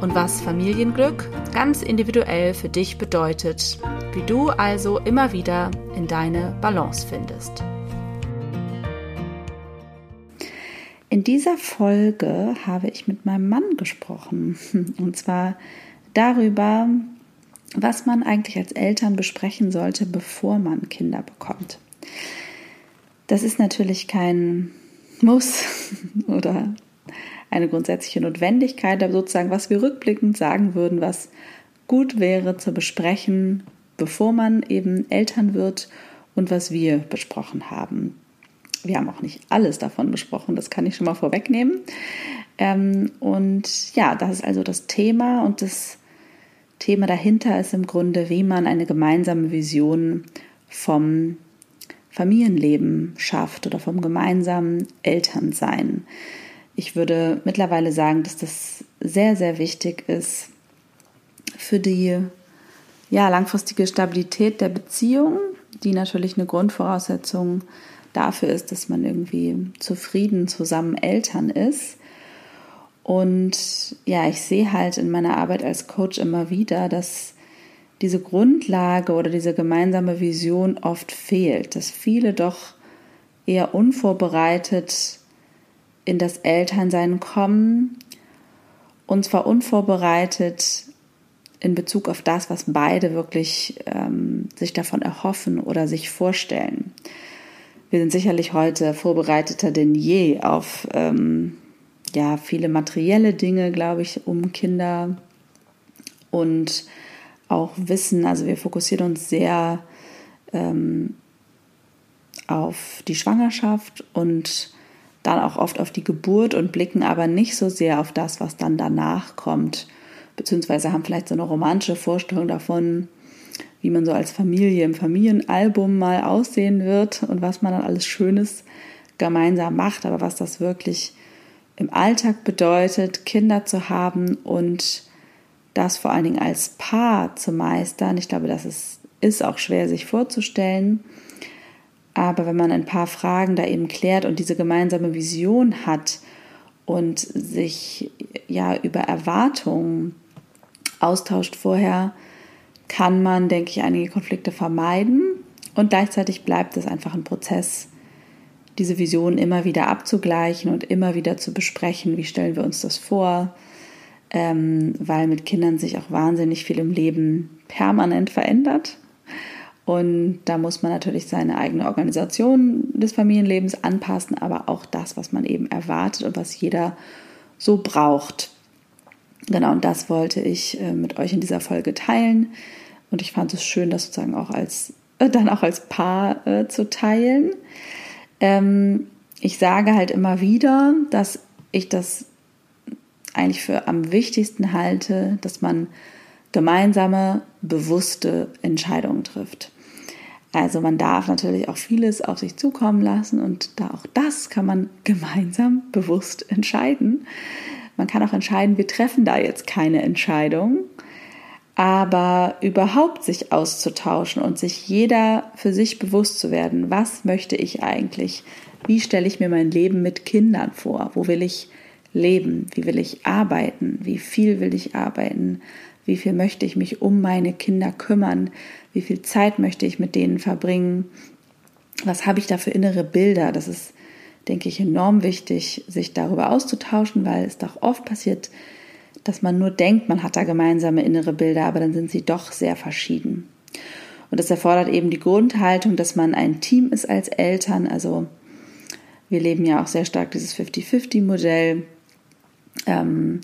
und was Familienglück ganz individuell für dich bedeutet, wie du also immer wieder in deine Balance findest. In dieser Folge habe ich mit meinem Mann gesprochen und zwar darüber, was man eigentlich als Eltern besprechen sollte, bevor man Kinder bekommt. Das ist natürlich kein Muss oder eine grundsätzliche Notwendigkeit, aber sozusagen, was wir rückblickend sagen würden, was gut wäre zu besprechen, bevor man eben Eltern wird und was wir besprochen haben. Wir haben auch nicht alles davon besprochen, das kann ich schon mal vorwegnehmen. Ähm, und ja, das ist also das Thema und das Thema dahinter ist im Grunde, wie man eine gemeinsame Vision vom Familienleben schafft oder vom gemeinsamen Elternsein. Ich würde mittlerweile sagen, dass das sehr, sehr wichtig ist für die ja, langfristige Stabilität der Beziehung, die natürlich eine Grundvoraussetzung dafür ist, dass man irgendwie zufrieden zusammen Eltern ist. Und ja, ich sehe halt in meiner Arbeit als Coach immer wieder, dass diese Grundlage oder diese gemeinsame Vision oft fehlt, dass viele doch eher unvorbereitet in das Elternsein kommen und zwar unvorbereitet in Bezug auf das, was beide wirklich ähm, sich davon erhoffen oder sich vorstellen. Wir sind sicherlich heute vorbereiteter denn je auf ähm, ja, viele materielle Dinge, glaube ich, um Kinder und auch Wissen. Also wir fokussieren uns sehr ähm, auf die Schwangerschaft und dann auch oft auf die Geburt und blicken aber nicht so sehr auf das, was dann danach kommt, beziehungsweise haben vielleicht so eine romantische Vorstellung davon, wie man so als Familie im Familienalbum mal aussehen wird und was man dann alles Schönes gemeinsam macht, aber was das wirklich im Alltag bedeutet, Kinder zu haben und das vor allen Dingen als Paar zu meistern. Ich glaube, das ist, ist auch schwer sich vorzustellen. Aber wenn man ein paar Fragen da eben klärt und diese gemeinsame Vision hat und sich ja über Erwartungen austauscht vorher, kann man, denke ich, einige Konflikte vermeiden. Und gleichzeitig bleibt es einfach ein Prozess, diese Vision immer wieder abzugleichen und immer wieder zu besprechen, wie stellen wir uns das vor, ähm, weil mit Kindern sich auch wahnsinnig viel im Leben permanent verändert. Und da muss man natürlich seine eigene Organisation des Familienlebens anpassen, aber auch das, was man eben erwartet und was jeder so braucht. Genau, und das wollte ich äh, mit euch in dieser Folge teilen. Und ich fand es schön, das sozusagen auch als, dann auch als Paar äh, zu teilen. Ähm, ich sage halt immer wieder, dass ich das eigentlich für am wichtigsten halte, dass man gemeinsame, bewusste Entscheidungen trifft. Also man darf natürlich auch vieles auf sich zukommen lassen und da auch das kann man gemeinsam bewusst entscheiden. Man kann auch entscheiden, wir treffen da jetzt keine Entscheidung, aber überhaupt sich auszutauschen und sich jeder für sich bewusst zu werden, was möchte ich eigentlich? Wie stelle ich mir mein Leben mit Kindern vor? Wo will ich leben? Wie will ich arbeiten? Wie viel will ich arbeiten? Wie viel möchte ich mich um meine Kinder kümmern? Wie viel Zeit möchte ich mit denen verbringen? Was habe ich da für innere Bilder? Das ist, denke ich, enorm wichtig, sich darüber auszutauschen, weil es doch oft passiert, dass man nur denkt, man hat da gemeinsame innere Bilder, aber dann sind sie doch sehr verschieden. Und das erfordert eben die Grundhaltung, dass man ein Team ist als Eltern. Also wir leben ja auch sehr stark dieses 50-50-Modell. Ähm,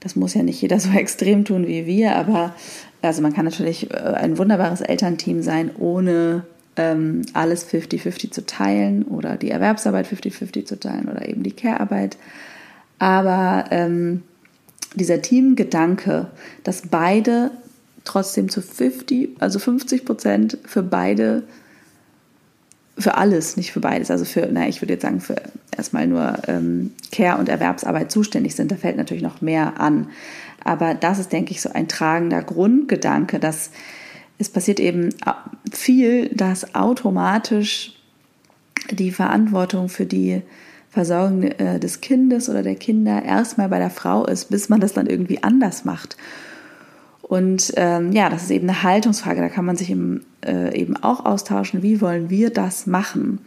das muss ja nicht jeder so extrem tun wie wir, aber also man kann natürlich äh, ein wunderbares Elternteam sein, ohne ähm, alles 50-50 zu teilen oder die Erwerbsarbeit 50-50 zu teilen oder eben die Care-Arbeit. Aber ähm, dieser Teamgedanke, dass beide trotzdem zu 50, also 50 Prozent für beide, für alles, nicht für beides, also für, na, ich würde jetzt sagen, für erstmal nur ähm, Care- und Erwerbsarbeit zuständig sind. Da fällt natürlich noch mehr an. Aber das ist, denke ich, so ein tragender Grundgedanke, dass es passiert eben viel, dass automatisch die Verantwortung für die Versorgung äh, des Kindes oder der Kinder erstmal bei der Frau ist, bis man das dann irgendwie anders macht. Und ähm, ja, das ist eben eine Haltungsfrage. Da kann man sich eben, äh, eben auch austauschen, wie wollen wir das machen.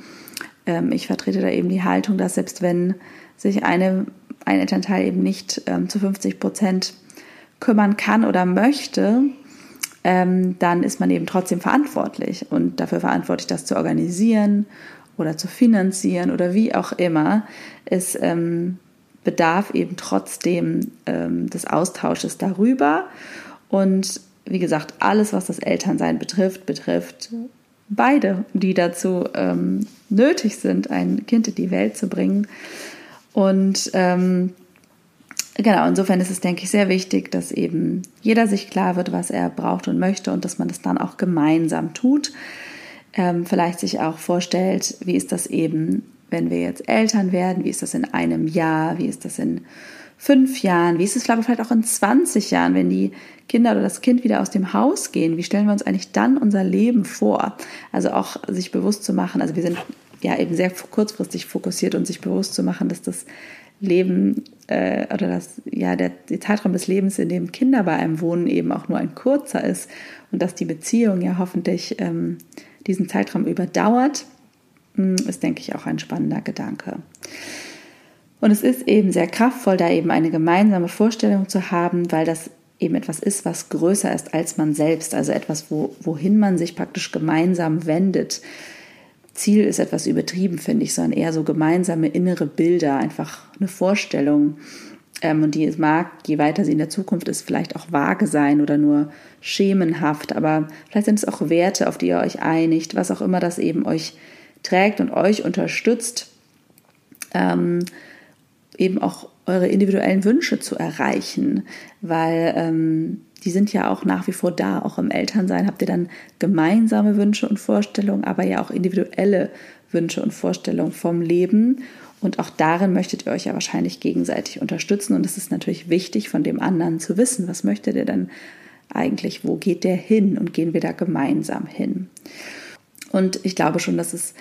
Ähm, ich vertrete da eben die Haltung, dass selbst wenn sich eine, ein Elternteil eben nicht ähm, zu 50 Prozent kümmern kann oder möchte, ähm, dann ist man eben trotzdem verantwortlich und dafür verantwortlich, das zu organisieren oder zu finanzieren oder wie auch immer. Es ähm, bedarf eben trotzdem ähm, des Austausches darüber. Und wie gesagt, alles, was das Elternsein betrifft, betrifft beide, die dazu ähm, nötig sind, ein Kind in die Welt zu bringen. Und ähm, genau, insofern ist es, denke ich, sehr wichtig, dass eben jeder sich klar wird, was er braucht und möchte und dass man das dann auch gemeinsam tut. Ähm, vielleicht sich auch vorstellt, wie ist das eben, wenn wir jetzt Eltern werden, wie ist das in einem Jahr, wie ist das in fünf Jahren, wie ist es vielleicht auch in 20 Jahren, wenn die Kinder oder das Kind wieder aus dem Haus gehen, wie stellen wir uns eigentlich dann unser Leben vor? Also auch sich bewusst zu machen, also wir sind ja eben sehr kurzfristig fokussiert und sich bewusst zu machen, dass das Leben äh, oder das, ja, der, der Zeitraum des Lebens, in dem Kinder bei einem wohnen, eben auch nur ein kurzer ist und dass die Beziehung ja hoffentlich ähm, diesen Zeitraum überdauert, hm, ist, denke ich, auch ein spannender Gedanke. Und es ist eben sehr kraftvoll, da eben eine gemeinsame Vorstellung zu haben, weil das eben etwas ist, was größer ist als man selbst, also etwas, wo, wohin man sich praktisch gemeinsam wendet. Ziel ist etwas übertrieben, finde ich, sondern eher so gemeinsame innere Bilder, einfach eine Vorstellung. Ähm, und die mag, je weiter sie in der Zukunft ist, vielleicht auch vage sein oder nur schemenhaft, aber vielleicht sind es auch Werte, auf die ihr euch einigt, was auch immer das eben euch trägt und euch unterstützt. Ähm, eben auch eure individuellen Wünsche zu erreichen, weil ähm, die sind ja auch nach wie vor da. Auch im Elternsein habt ihr dann gemeinsame Wünsche und Vorstellungen, aber ja auch individuelle Wünsche und Vorstellungen vom Leben. Und auch darin möchtet ihr euch ja wahrscheinlich gegenseitig unterstützen. Und es ist natürlich wichtig, von dem anderen zu wissen, was möchte der denn eigentlich, wo geht der hin und gehen wir da gemeinsam hin. Und ich glaube schon, dass es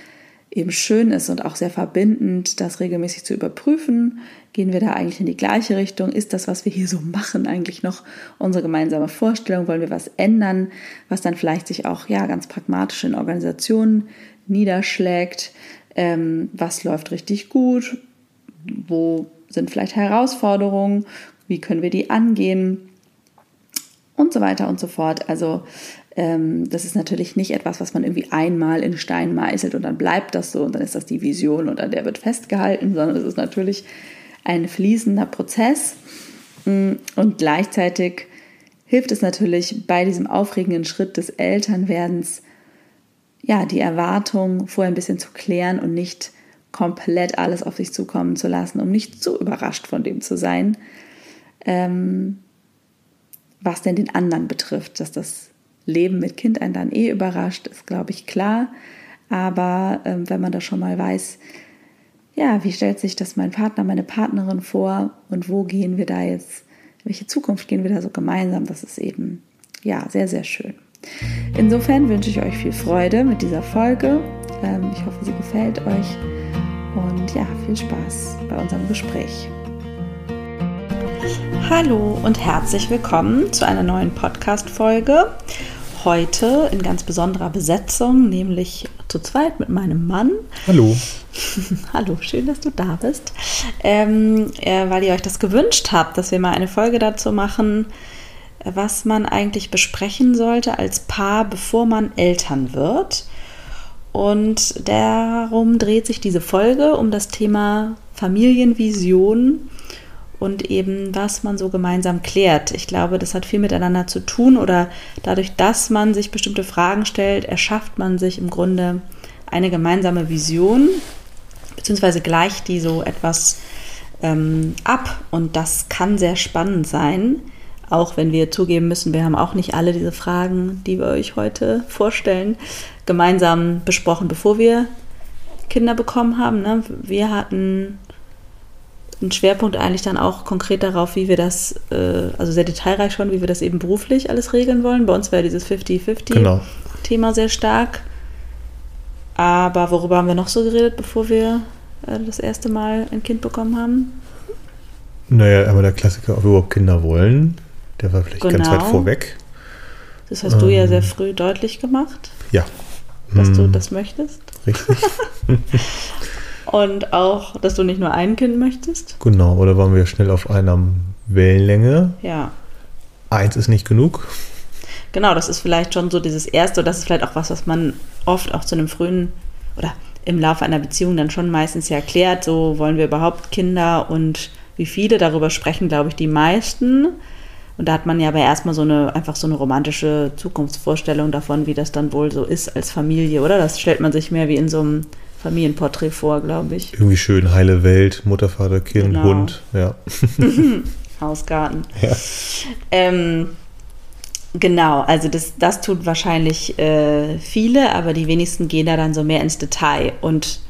eben schön ist und auch sehr verbindend, das regelmäßig zu überprüfen. Gehen wir da eigentlich in die gleiche Richtung? Ist das, was wir hier so machen, eigentlich noch unsere gemeinsame Vorstellung? Wollen wir was ändern, was dann vielleicht sich auch ja ganz pragmatisch in Organisationen niederschlägt? Ähm, was läuft richtig gut? Wo sind vielleicht Herausforderungen? Wie können wir die angehen? Und so weiter und so fort. Also das ist natürlich nicht etwas, was man irgendwie einmal in Stein meißelt und dann bleibt das so und dann ist das die Vision und an der wird festgehalten, sondern es ist natürlich ein fließender Prozess. Mm, und gleichzeitig hilft es natürlich bei diesem aufregenden Schritt des Elternwerdens, ja, die Erwartung vorher ein bisschen zu klären und nicht komplett alles auf sich zukommen zu lassen, um nicht zu überrascht von dem zu sein, ähm, was denn den anderen betrifft, dass das Leben mit Kind einen dann eh überrascht, ist, glaube ich, klar. Aber ähm, wenn man da schon mal weiß, ja, wie stellt sich das mein Partner, meine Partnerin vor und wo gehen wir da jetzt, welche Zukunft gehen wir da so gemeinsam, das ist eben, ja, sehr, sehr schön. Insofern wünsche ich euch viel Freude mit dieser Folge. Ähm, ich hoffe, sie gefällt euch und ja, viel Spaß bei unserem Gespräch. Hallo und herzlich willkommen zu einer neuen Podcast-Folge. Heute in ganz besonderer Besetzung, nämlich zu zweit mit meinem Mann. Hallo. Hallo, schön, dass du da bist. Ähm, äh, weil ihr euch das gewünscht habt, dass wir mal eine Folge dazu machen, was man eigentlich besprechen sollte als Paar, bevor man Eltern wird. Und darum dreht sich diese Folge um das Thema Familienvision und eben was man so gemeinsam klärt. Ich glaube, das hat viel miteinander zu tun oder dadurch, dass man sich bestimmte Fragen stellt, erschafft man sich im Grunde eine gemeinsame Vision, beziehungsweise gleicht die so etwas ähm, ab und das kann sehr spannend sein. Auch wenn wir zugeben müssen, wir haben auch nicht alle diese Fragen, die wir euch heute vorstellen, gemeinsam besprochen, bevor wir Kinder bekommen haben. Ne? Wir hatten einen Schwerpunkt eigentlich dann auch konkret darauf, wie wir das, äh, also sehr detailreich schon, wie wir das eben beruflich alles regeln wollen. Bei uns wäre dieses 50-50-Thema genau. sehr stark. Aber worüber haben wir noch so geredet, bevor wir äh, das erste Mal ein Kind bekommen haben? Naja, aber der Klassiker, ob wir überhaupt Kinder wollen, der war vielleicht genau. ganz weit vorweg. Das hast ähm, du ja sehr früh deutlich gemacht. Ja. Dass hm. du das möchtest. Richtig. Und auch, dass du nicht nur ein Kind möchtest. Genau, oder waren wir schnell auf einer Wellenlänge? Ja. Eins ist nicht genug. Genau, das ist vielleicht schon so dieses Erste, das ist vielleicht auch was, was man oft auch zu einem frühen oder im Laufe einer Beziehung dann schon meistens ja erklärt, so wollen wir überhaupt Kinder und wie viele, darüber sprechen, glaube ich, die meisten. Und da hat man ja aber erstmal so eine, einfach so eine romantische Zukunftsvorstellung davon, wie das dann wohl so ist als Familie, oder? Das stellt man sich mehr wie in so einem Familienporträt vor, glaube ich. Irgendwie schön, heile Welt, Mutter, Vater, Kind, genau. Hund, ja. Hausgarten. Ja. Ähm, genau, also das, das tut wahrscheinlich äh, viele, aber die wenigsten gehen da dann so mehr ins Detail. Und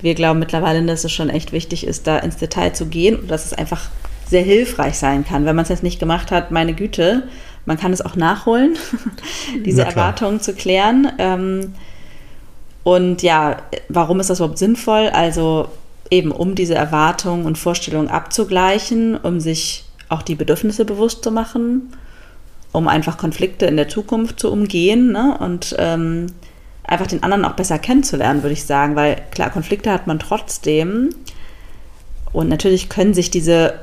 wir glauben mittlerweile, dass es schon echt wichtig ist, da ins Detail zu gehen und dass es einfach sehr hilfreich sein kann. Wenn man es jetzt nicht gemacht hat, meine Güte, man kann es auch nachholen, diese Erwartungen zu klären. Ähm, und ja, warum ist das überhaupt sinnvoll? Also eben, um diese Erwartungen und Vorstellungen abzugleichen, um sich auch die Bedürfnisse bewusst zu machen, um einfach Konflikte in der Zukunft zu umgehen ne? und ähm, einfach den anderen auch besser kennenzulernen, würde ich sagen, weil klar, Konflikte hat man trotzdem und natürlich können sich diese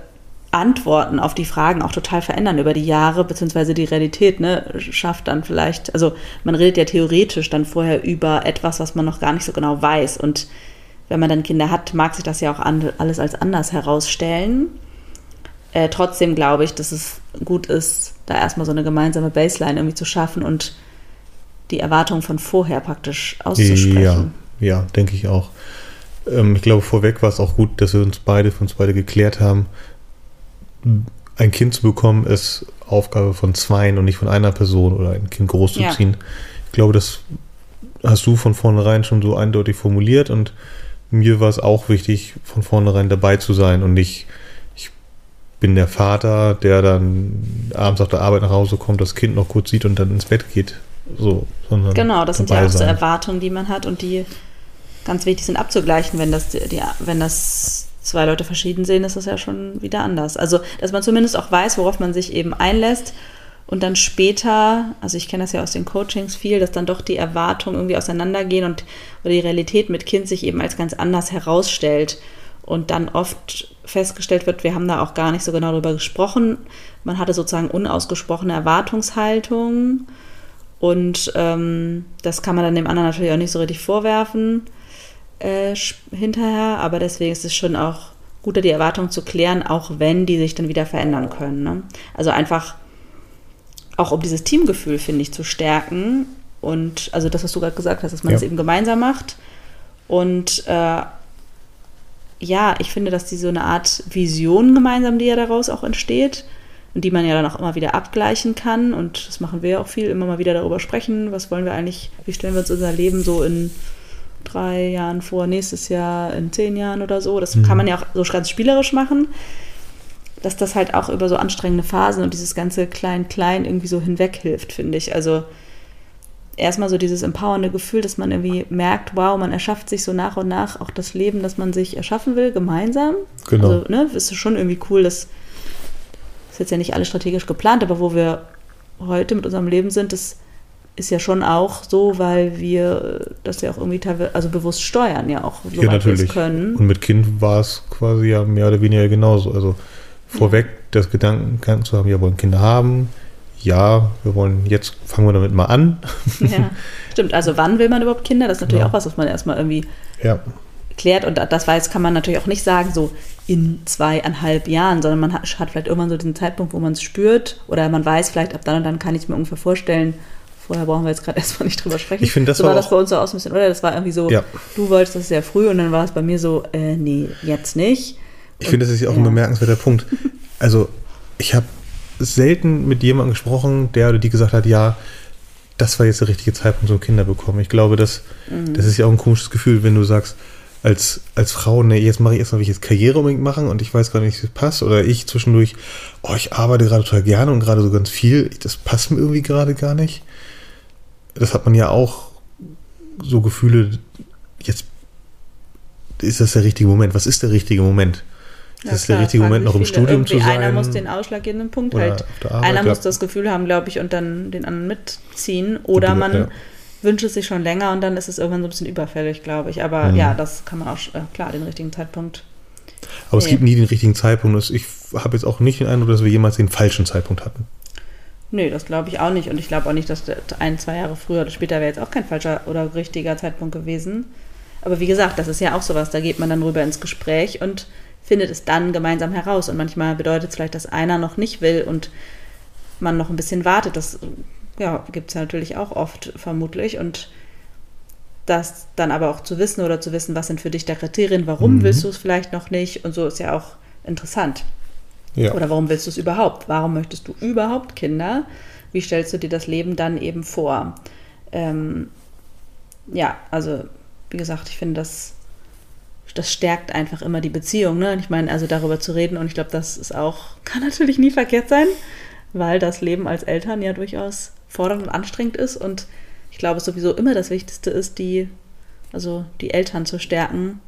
Antworten auf die Fragen auch total verändern über die Jahre, beziehungsweise die Realität, ne, schafft dann vielleicht, also man redet ja theoretisch dann vorher über etwas, was man noch gar nicht so genau weiß. Und wenn man dann Kinder hat, mag sich das ja auch alles als anders herausstellen. Äh, trotzdem glaube ich, dass es gut ist, da erstmal so eine gemeinsame Baseline irgendwie zu schaffen und die Erwartungen von vorher praktisch auszusprechen. Ja, ja denke ich auch. Ähm, ich glaube, vorweg war es auch gut, dass wir uns beide, für uns beide geklärt haben, ein Kind zu bekommen ist Aufgabe von zweien und nicht von einer Person oder ein Kind großzuziehen. Ja. Ich glaube, das hast du von vornherein schon so eindeutig formuliert und mir war es auch wichtig, von vornherein dabei zu sein und nicht, ich bin der Vater, der dann abends auf der Arbeit nach Hause kommt, das Kind noch kurz sieht und dann ins Bett geht. So, sondern genau, das sind ja auch so Erwartungen, die man hat und die ganz wichtig sind abzugleichen, wenn das, die, wenn das zwei Leute verschieden sehen, ist das ja schon wieder anders. Also, dass man zumindest auch weiß, worauf man sich eben einlässt und dann später, also ich kenne das ja aus den Coachings viel, dass dann doch die Erwartungen irgendwie auseinandergehen und oder die Realität mit Kind sich eben als ganz anders herausstellt und dann oft festgestellt wird, wir haben da auch gar nicht so genau darüber gesprochen. Man hatte sozusagen unausgesprochene Erwartungshaltung und ähm, das kann man dann dem anderen natürlich auch nicht so richtig vorwerfen äh, hinterher, aber deswegen ist es schon auch guter, die Erwartungen zu klären, auch wenn die sich dann wieder verändern können. Ne? Also einfach auch um dieses Teamgefühl, finde ich, zu stärken und also das, was du gerade gesagt hast, dass man es ja. eben gemeinsam macht und äh, ja, ich finde, dass die so eine Art Vision gemeinsam, die ja daraus auch entsteht und die man ja dann auch immer wieder abgleichen kann und das machen wir ja auch viel, immer mal wieder darüber sprechen, was wollen wir eigentlich, wie stellen wir uns unser Leben so in drei Jahren vor, nächstes Jahr, in zehn Jahren oder so. Das mhm. kann man ja auch so ganz spielerisch machen, dass das halt auch über so anstrengende Phasen und dieses ganze Klein-Klein irgendwie so hinweg hilft, finde ich. Also erstmal so dieses empowernde Gefühl, dass man irgendwie merkt, wow, man erschafft sich so nach und nach auch das Leben, das man sich erschaffen will, gemeinsam. Genau. Also, ne, ist schon irgendwie cool, dass das ist jetzt ja nicht alles strategisch geplant, aber wo wir heute mit unserem Leben sind, das ist ja schon auch so, weil wir das ja auch irgendwie also bewusst steuern, ja auch, so ja, natürlich. können. Und mit Kind war es quasi ja mehr oder weniger genauso. Also vorweg ja. das Gedanken zu haben, wir wollen Kinder haben, ja, wir wollen, jetzt fangen wir damit mal an. Ja, stimmt. Also wann will man überhaupt Kinder? Das ist natürlich Ja. auch was, was man erstmal irgendwie ja, klärt. Und das weiß, kann man natürlich auch nicht sagen, so in zweieinhalb Jahren, sondern man hat, hat vielleicht irgendwann so diesen Zeitpunkt, wo man es spürt oder man weiß vielleicht, ab dann und dann kann ich es mir ungefähr vorstellen. Vorher brauchen wir jetzt gerade erstmal nicht drüber sprechen. Ich finde, das so war war das bei uns so aus ein bisschen, oder? Das war irgendwie so, Ja. du wolltest das sehr früh und dann war es bei mir so, äh, nee, jetzt nicht. Ich finde, das ist ja auch ein bemerkenswerter Punkt. Also, ich habe selten mit jemandem gesprochen, der oder die gesagt hat, ja, das war jetzt der richtige Zeitpunkt zum Kinder bekommen. Ich glaube, das, Mhm. das ist ja auch ein komisches Gefühl, wenn du sagst, als, als Frau, ne, jetzt mache ich erstmal, will ich jetzt Karriere unbedingt machen und ich weiß gar nicht, wie es passt. Oder ich zwischendurch, oh, ich arbeite gerade total gerne und gerade so ganz viel. Das passt mir irgendwie gerade gar nicht. Das hat man ja auch so Gefühle, jetzt ist das der richtige Moment. Was ist der richtige Moment? Ja, das ist klar, der richtige Moment, noch im. Studium zu sein. Einer muss den ausschlaggebenden Punkt halt. Arbeit, Einer muss das Gefühl haben, glaube ich, und dann den anderen mitziehen. Oder man Ja. wünscht es sich schon länger und dann ist es irgendwann so ein bisschen überfällig, glaube ich. Aber Mhm. ja, das kann man auch, äh, klar, den richtigen Zeitpunkt. Aber es Nee. gibt nie den richtigen Zeitpunkt. Ich habe jetzt auch nicht den Eindruck, dass wir jemals den falschen Zeitpunkt hatten. Nee, das glaube ich auch nicht. Und ich glaube auch nicht, dass ein, zwei Jahre früher oder später wäre jetzt auch kein falscher oder richtiger Zeitpunkt gewesen. Aber wie gesagt, das ist ja auch sowas, da geht man dann rüber ins Gespräch und findet es dann gemeinsam heraus. Und manchmal bedeutet es vielleicht, dass einer noch nicht will und man noch ein bisschen wartet. Das ja, gibt es ja natürlich auch oft vermutlich. Und das dann aber auch zu wissen oder zu wissen, was sind für dich da Kriterien, warum Mhm. willst du es vielleicht noch nicht und so ist ja auch interessant. Ja. Oder warum willst du es überhaupt? Warum möchtest du überhaupt Kinder? Wie stellst du dir das Leben dann eben vor? Ähm, ja, also wie gesagt, ich finde, das, das stärkt einfach immer die Beziehung. Ne? Ich meine, also darüber zu reden und ich glaube, das ist auch, kann natürlich nie verkehrt sein, weil das Leben als Eltern ja durchaus fordernd und anstrengend ist und ich glaube, es sowieso immer das Wichtigste ist, die, also die Eltern zu stärken,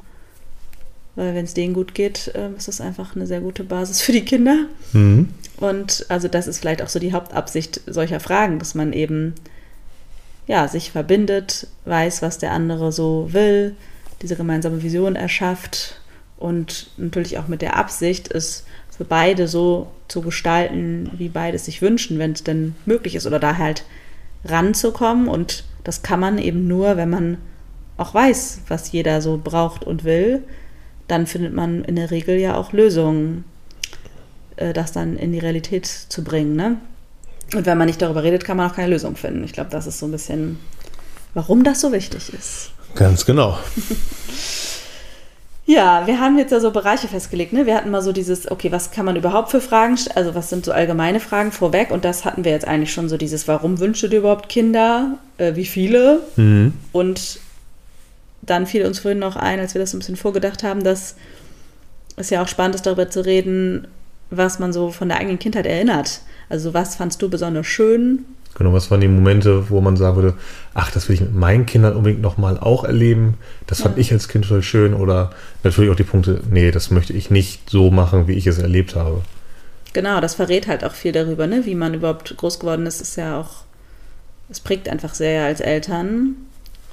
weil wenn es denen gut geht, ähm, ist das einfach eine sehr gute Basis für die Kinder. Mhm. Und also das ist vielleicht auch so die Hauptabsicht solcher Fragen, dass man eben ja, sich verbindet, weiß, was der andere so will, diese gemeinsame Vision erschafft und natürlich auch mit der Absicht, es für beide so zu gestalten, wie beide es sich wünschen, wenn es denn möglich ist oder da halt ranzukommen. Und das kann man eben nur, wenn man auch weiß, was jeder so braucht und will. Dann findet man in der Regel ja auch Lösungen, äh, das dann in die Realität zu bringen. Ne? Und wenn man nicht darüber redet, kann man auch keine Lösung finden. Ich glaube, das ist so ein bisschen, warum das so wichtig ist. Ganz genau. Ja, wir haben jetzt ja so Bereiche festgelegt. Ne? Wir hatten mal so dieses, okay, was kann man überhaupt für Fragen, st- also was sind so allgemeine Fragen vorweg? Und das hatten wir jetzt eigentlich schon so dieses, warum wünschst du dir überhaupt Kinder? Äh, wie viele? Mhm. Und dann fiel uns vorhin noch ein, als wir das ein bisschen vorgedacht haben, dass es ja auch spannend ist, darüber zu reden, was man so von der eigenen Kindheit erinnert. Also was fandst du besonders schön? Genau, was waren die Momente, wo man sagen würde, ach, das will ich mit meinen Kindern unbedingt nochmal auch erleben. Das fand Ja. ich als Kind total schön. Oder natürlich auch die Punkte, nee, das möchte ich nicht so machen, wie ich es erlebt habe. Genau, das verrät halt auch viel darüber, ne? wie man überhaupt groß geworden ist. Ist ja auch, es prägt einfach sehr als Eltern.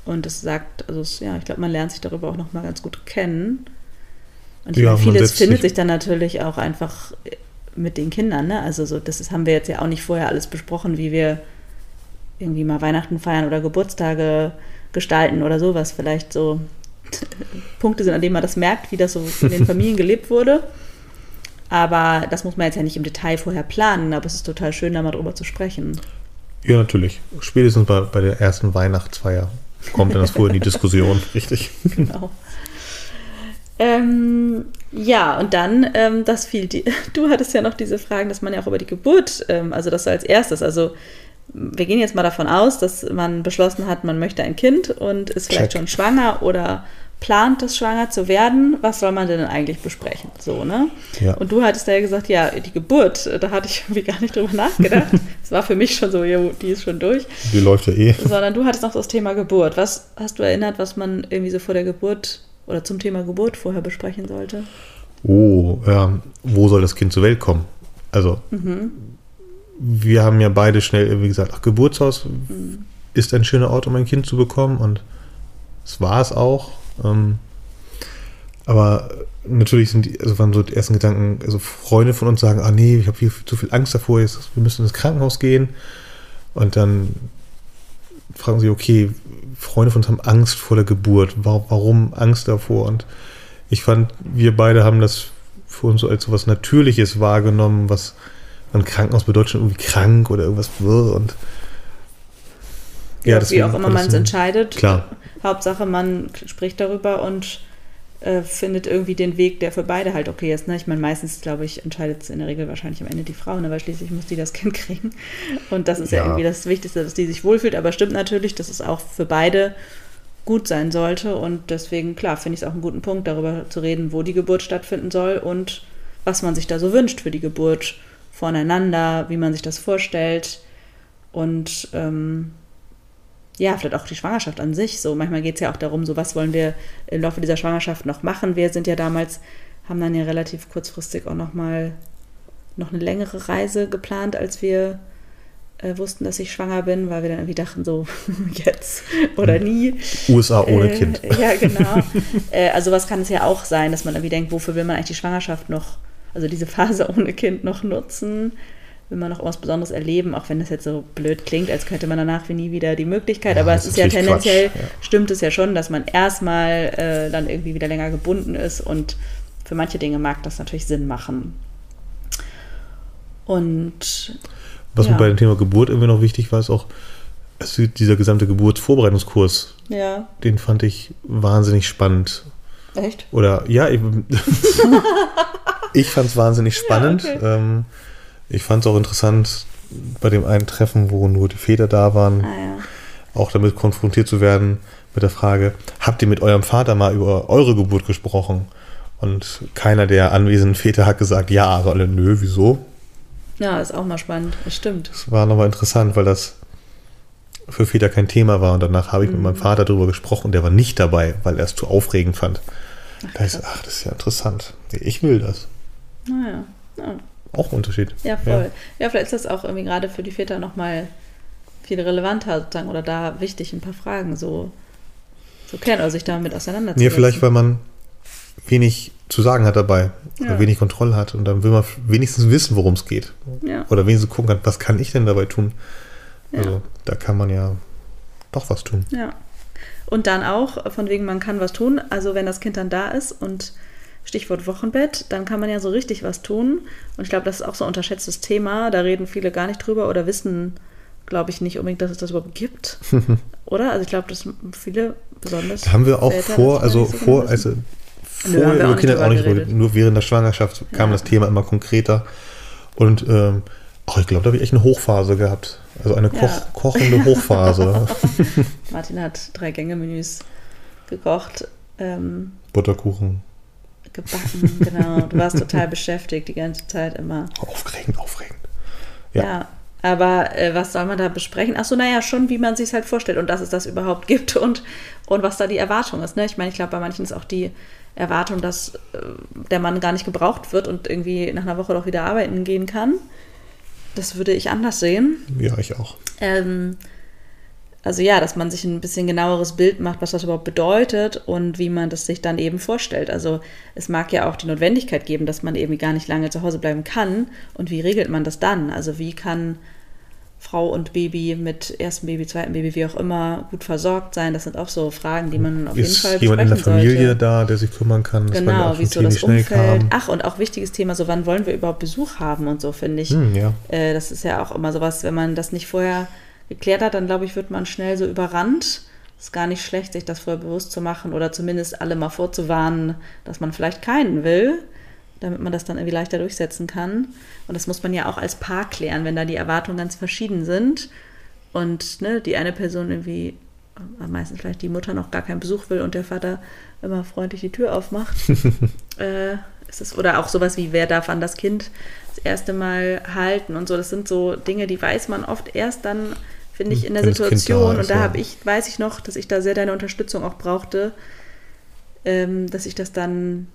Und es sagt, also es, ja, ich glaube, man lernt sich darüber auch nochmal ganz gut kennen. Und Ja, meine, vieles findet sich- dann natürlich auch einfach mit den Kindern. Ne? Also so, das ist, haben wir jetzt ja auch nicht vorher alles besprochen, wie wir irgendwie mal Weihnachten feiern oder Geburtstage gestalten oder so, was vielleicht so Punkte sind, an denen man das merkt, wie das so in den Familien gelebt wurde. Aber das muss man jetzt ja nicht im Detail vorher planen, aber es ist total schön, da mal drüber zu sprechen. Ja, natürlich. Spätestens bei, bei der ersten Weihnachtsfeier kommt dann das vorher in die Diskussion, richtig? Genau. Ähm, ja, und dann, ähm, das fiel die, du hattest ja noch diese Fragen, dass man ja auch über die Geburt, ähm, also das so als erstes, also wir gehen jetzt mal davon aus, dass man beschlossen hat, man möchte ein Kind und ist vielleicht Check. schon schwanger oder plant es schwanger zu werden. Was soll man denn eigentlich besprechen? So, ne? Ja. Und du hattest ja gesagt, ja, die Geburt, da hatte ich irgendwie gar nicht drüber nachgedacht. Das war für mich schon so, die ist schon durch. Die läuft ja eh. Sondern du hattest noch das Thema Geburt. Was hast du erinnert, was man irgendwie so vor der Geburt oder zum Thema Geburt vorher besprechen sollte? Oh, ja, wo soll das Kind zur Welt kommen? Also, wir haben ja beide schnell irgendwie gesagt, ach, Geburtshaus ist ein schöner Ort, um ein Kind zu bekommen und es war es auch. Ähm, Aber natürlich sind die, also waren so die ersten Gedanken, also Freunde von uns sagen, ah nee, ich habe viel, zu viel Angst davor, jetzt, wir müssen ins Krankenhaus gehen. Und dann fragen sie, okay, Freunde von uns haben Angst vor der Geburt. Warum Angst davor? Und ich fand, wir beide haben das für uns als so was Natürliches wahrgenommen, was ein Krankenhaus bedeutet irgendwie krank oder irgendwas. Und ja, wie auch immer man es entscheidet. Klar. Hauptsache, man spricht darüber und äh, findet irgendwie den Weg, der für beide halt okay ist. Ne? Ich meine, meistens, glaube ich, entscheidet es in der Regel wahrscheinlich am Ende die Frau, ne? weil schließlich muss die das Kind kriegen. Und das ist ja. ja irgendwie das Wichtigste, dass die sich wohlfühlt. Aber stimmt natürlich, dass es auch für beide gut sein sollte. Und deswegen, klar, finde ich es auch einen guten Punkt, darüber zu reden, wo die Geburt stattfinden soll und was man sich da so wünscht für die Geburt voneinander, wie man sich das vorstellt. Und ähm, ja, vielleicht auch die Schwangerschaft an sich. So, manchmal geht es ja auch darum, so was wollen wir im Laufe dieser Schwangerschaft noch machen. Wir sind ja damals, haben dann ja relativ kurzfristig auch nochmal noch eine längere Reise geplant, als wir äh, wussten, dass ich schwanger bin, weil wir dann irgendwie dachten, so jetzt oder hm. nie. USA ohne äh, Kind. Ja, genau. äh, also was kann es ja auch sein, dass man irgendwie denkt, wofür will man eigentlich die Schwangerschaft noch, also diese Phase ohne Kind noch nutzen? Will man noch was Besonderes erleben, auch wenn das jetzt so blöd klingt, als könnte man danach wie nie wieder die Möglichkeit. Ja, aber es ist ja tendenziell, ja. stimmt es ja schon, dass man erstmal äh, dann irgendwie wieder länger gebunden ist und für manche Dinge mag das natürlich Sinn machen. Und was ja. mir bei dem Thema Geburt irgendwie noch wichtig war, ist auch also dieser gesamte Geburtsvorbereitungskurs. Ja. Den fand ich wahnsinnig spannend. Echt? Oder ja, ich, ich fand es wahnsinnig spannend. Ja, okay. ähm, ich fand es auch interessant, bei dem einen Treffen, wo nur die Väter da waren, ah, ja. auch damit konfrontiert zu werden mit der Frage, habt ihr mit eurem Vater mal über eure Geburt gesprochen? Und keiner der anwesenden Väter hat gesagt, ja, aber alle, nö, wieso? Ja, ist auch mal spannend, das stimmt. Das war nochmal interessant, weil das für Väter kein Thema war. Und danach habe ich mhm. mit meinem mhm. Vater darüber gesprochen und der war nicht dabei, weil er es zu aufregend fand. Ach, da ist, ach, das ist ja interessant. Ich will das. Naja. Ja auch ein Unterschied. Ja, voll. Ja. ja, vielleicht ist das auch irgendwie gerade für die Väter nochmal viel relevanter sozusagen oder da wichtig, ein paar Fragen so zu klären oder sich damit auseinanderzusetzen. Ja, vielleicht, weil man wenig zu sagen hat dabei ja. oder wenig Kontrolle hat und dann will man wenigstens wissen, worum es geht. Ja. Oder wenigstens gucken kann, was kann ich denn dabei tun? Ja. Also da kann man ja doch was tun. Ja. Und dann auch, von wegen, man kann was tun, also wenn das Kind dann da ist und Stichwort Wochenbett, dann kann man ja so richtig was tun. Und ich glaube, das ist auch so ein unterschätztes Thema. Da reden viele gar nicht drüber oder wissen, glaube ich, nicht unbedingt, dass es das überhaupt gibt. oder? Also ich glaube, dass viele besonders. Da haben wir auch Väter, vor, also so vor, also vorher über Kinder auch nicht geredet. Nur während der Schwangerschaft kam ja. das Thema immer konkreter. Und ähm, ach, ich glaube, da habe ich echt eine Hochphase gehabt. Also eine Koch, ja. kochende Hochphase. Martin hat drei Gänge-Menüs gekocht. Ähm, Butterkuchen gebacken, genau. Du warst total beschäftigt die ganze Zeit immer. Aufregend, aufregend. Ja. ja aber äh, was soll man da besprechen? Achso, naja, schon, wie man sich halt vorstellt und dass es das überhaupt gibt und, und was da die Erwartung ist. Ne? Ich meine, ich glaube, bei manchen ist auch die Erwartung, dass äh, der Mann gar nicht gebraucht wird und irgendwie nach einer Woche doch wieder arbeiten gehen kann. Das würde ich anders sehen. Ja, ich auch. Ähm, also ja, dass man sich ein bisschen genaueres Bild macht, was das überhaupt bedeutet und wie man das sich dann eben vorstellt. Also es mag ja auch die Notwendigkeit geben, dass man eben gar nicht lange zu Hause bleiben kann. Und wie regelt man das dann? Also wie kann Frau und Baby mit erstem Baby, zweiten Baby, wie auch immer, gut versorgt sein? Das sind auch so Fragen, die man auf ist jeden Fall Ist jemand in der Familie sollte. da, der sich kümmern kann? Genau, wie so das Umfeld. Kam. Ach, und auch wichtiges Thema, so wann wollen wir überhaupt Besuch haben und so, finde ich. Hm, ja. Äh, das ist ja auch immer sowas, wenn man das nicht vorher geklärt hat, dann glaube ich, wird man schnell so überrannt. Ist gar nicht schlecht, sich das vorher bewusst zu machen oder zumindest alle mal vorzuwarnen, dass man vielleicht keinen will, damit man das dann irgendwie leichter durchsetzen kann. Und das muss man ja auch als Paar klären, wenn da die Erwartungen ganz verschieden sind und ne, die eine Person irgendwie, äh, meistens vielleicht die Mutter noch gar keinen Besuch will und der Vater immer freundlich die Tür aufmacht. äh, ist es, oder auch sowas wie, wer darf an das Kind das erste Mal halten und so. Das sind so Dinge, die weiß man oft erst dann finde ich, in der Situation. Ist, und da ja. habe ich, weiß ich noch, dass ich da sehr deine Unterstützung auch brauchte, ähm, dass ich das dann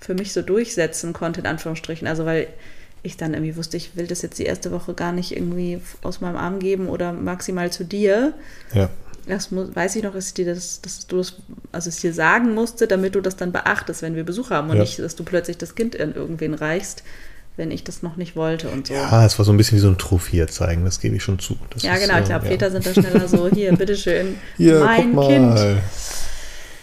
für mich so durchsetzen konnte, in Anführungsstrichen. Also weil ich dann irgendwie wusste, ich will das jetzt die erste Woche gar nicht irgendwie aus meinem Arm geben oder maximal zu dir. Ja. erst mu- weiß ich noch, dass ich dir das, dass du das, also es dir sagen musste, damit du das dann beachtest, wenn wir Besuch haben und Ja. nicht, dass du plötzlich das Kind in irgendwen reichst, wenn ich das noch nicht wollte und so. Ja, es war so ein bisschen wie so ein Trophäe zeigen, das gebe ich schon zu. Das Ja, ist, genau. Ich äh, glaube, ja. Väter sind da schneller so, hier, bitteschön, Hier, mein. Kind.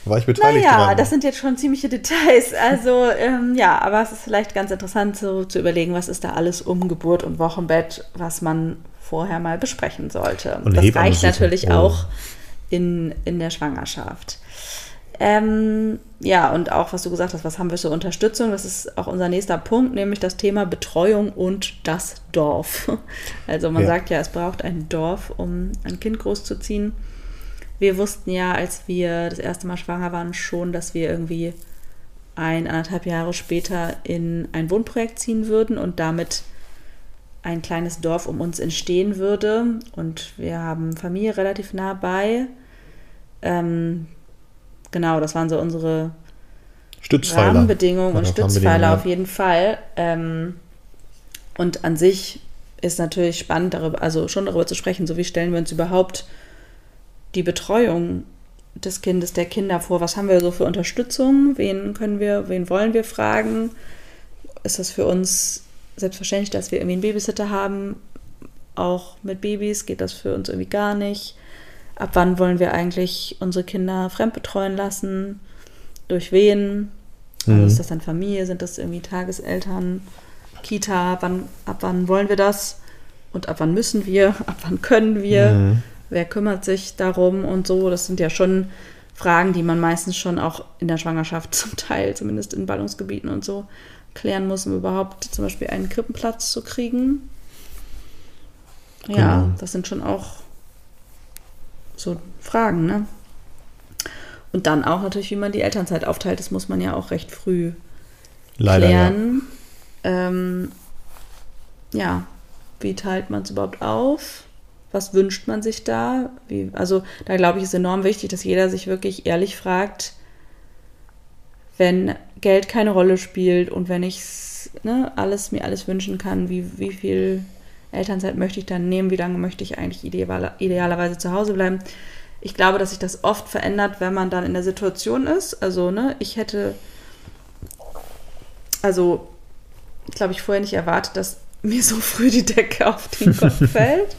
War ich beteiligt Naja, dran? das sind jetzt schon ziemliche Details. Also, ähm, ja, aber es ist vielleicht ganz interessant so zu überlegen, was ist da alles um Geburt und Wochenbett, was man vorher mal besprechen sollte. Und das Hebamme reicht suchen. natürlich Oh. auch in, in der Schwangerschaft. Ähm, ja, und auch, was du gesagt hast, was haben wir für Unterstützung? Das ist auch unser nächster Punkt, nämlich das Thema Betreuung und das Dorf. Also man Ja. sagt ja, es braucht ein Dorf, um ein Kind großzuziehen. Wir wussten ja, als wir das erste Mal schwanger waren, schon, dass wir irgendwie ein, anderthalb Jahre später in ein Wohnprojekt ziehen würden und damit ein kleines Dorf um uns entstehen würde. Und wir haben Familie relativ nah bei. Ähm, genau, das waren so unsere Stützpfeiler. Rahmenbedingungen und Stützpfeiler auf jeden Fall. Ähm, und an sich ist natürlich spannend, darüber, also schon darüber zu sprechen, so wie stellen wir uns überhaupt die Betreuung des Kindes, der Kinder vor. Was haben wir so für Unterstützung? Wen können wir, wen wollen wir fragen? Ist das für uns selbstverständlich, dass wir irgendwie einen Babysitter haben? Auch mit Babys geht das für uns irgendwie gar nicht. Ab wann wollen wir eigentlich unsere Kinder fremdbetreuen lassen? Durch wen? Also Mhm. ist das dann Familie? Sind das irgendwie Tageseltern? Kita? Wann, ab wann wollen wir das? Und ab wann müssen wir? Ab wann können wir? Mhm. Wer kümmert sich darum und so? Das sind ja schon Fragen, die man meistens schon auch in der Schwangerschaft zum Teil, zumindest in Ballungsgebieten und so, klären muss, um überhaupt zum Beispiel einen Krippenplatz zu kriegen. Ja, Genau. das sind schon auch so Fragen, ne? Und dann auch natürlich, wie man die Elternzeit aufteilt, das muss man ja auch recht früh Leider, klären. Ähm, ja, wie teilt man es überhaupt auf? Was wünscht man sich da? Wie, also da glaube ich, ist enorm wichtig, dass jeder sich wirklich ehrlich fragt, wenn Geld keine Rolle spielt und wenn ich ne, alles mir alles wünschen kann, wie, wie viel Elternzeit möchte ich dann nehmen, wie lange möchte ich eigentlich ideal, idealerweise zu Hause bleiben. Ich glaube, dass sich das oft verändert, wenn man dann in der Situation ist. Also, ne, ich hätte, also, glaube ich, vorher nicht erwartet, dass mir so früh die Decke auf den Kopf fällt.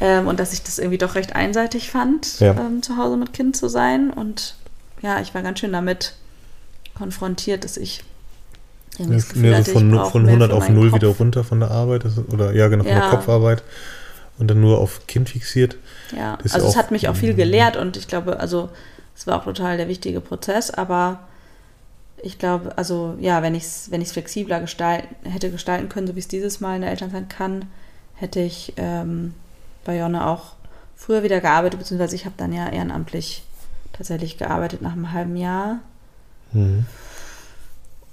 Ähm, und dass ich das irgendwie doch recht einseitig fand, Ja. ähm, zu Hause mit Kind zu sein. Und ja, ich war ganz schön damit konfrontiert, dass ich irgendwie das Gefühl Ja, so hatte, von, von mehr 100 für auf meinen 0 Kopf. wieder runter von der Arbeit. Das, oder ja, genau, von Ja. der Kopfarbeit. Und dann nur auf Kind fixiert. Ja, Das also es hat mich auch viel gelehrt und ich glaube, also es war auch total der wichtige Prozess, aber ich glaube, also ja, wenn ich es wenn ich's flexibler gestalten, hätte gestalten können, so wie es dieses Mal in der Elternzeit kann, hätte ich ähm, bei Jonne auch früher wieder gearbeitet, beziehungsweise ich habe dann ja ehrenamtlich tatsächlich gearbeitet nach einem halben Jahr. Mhm.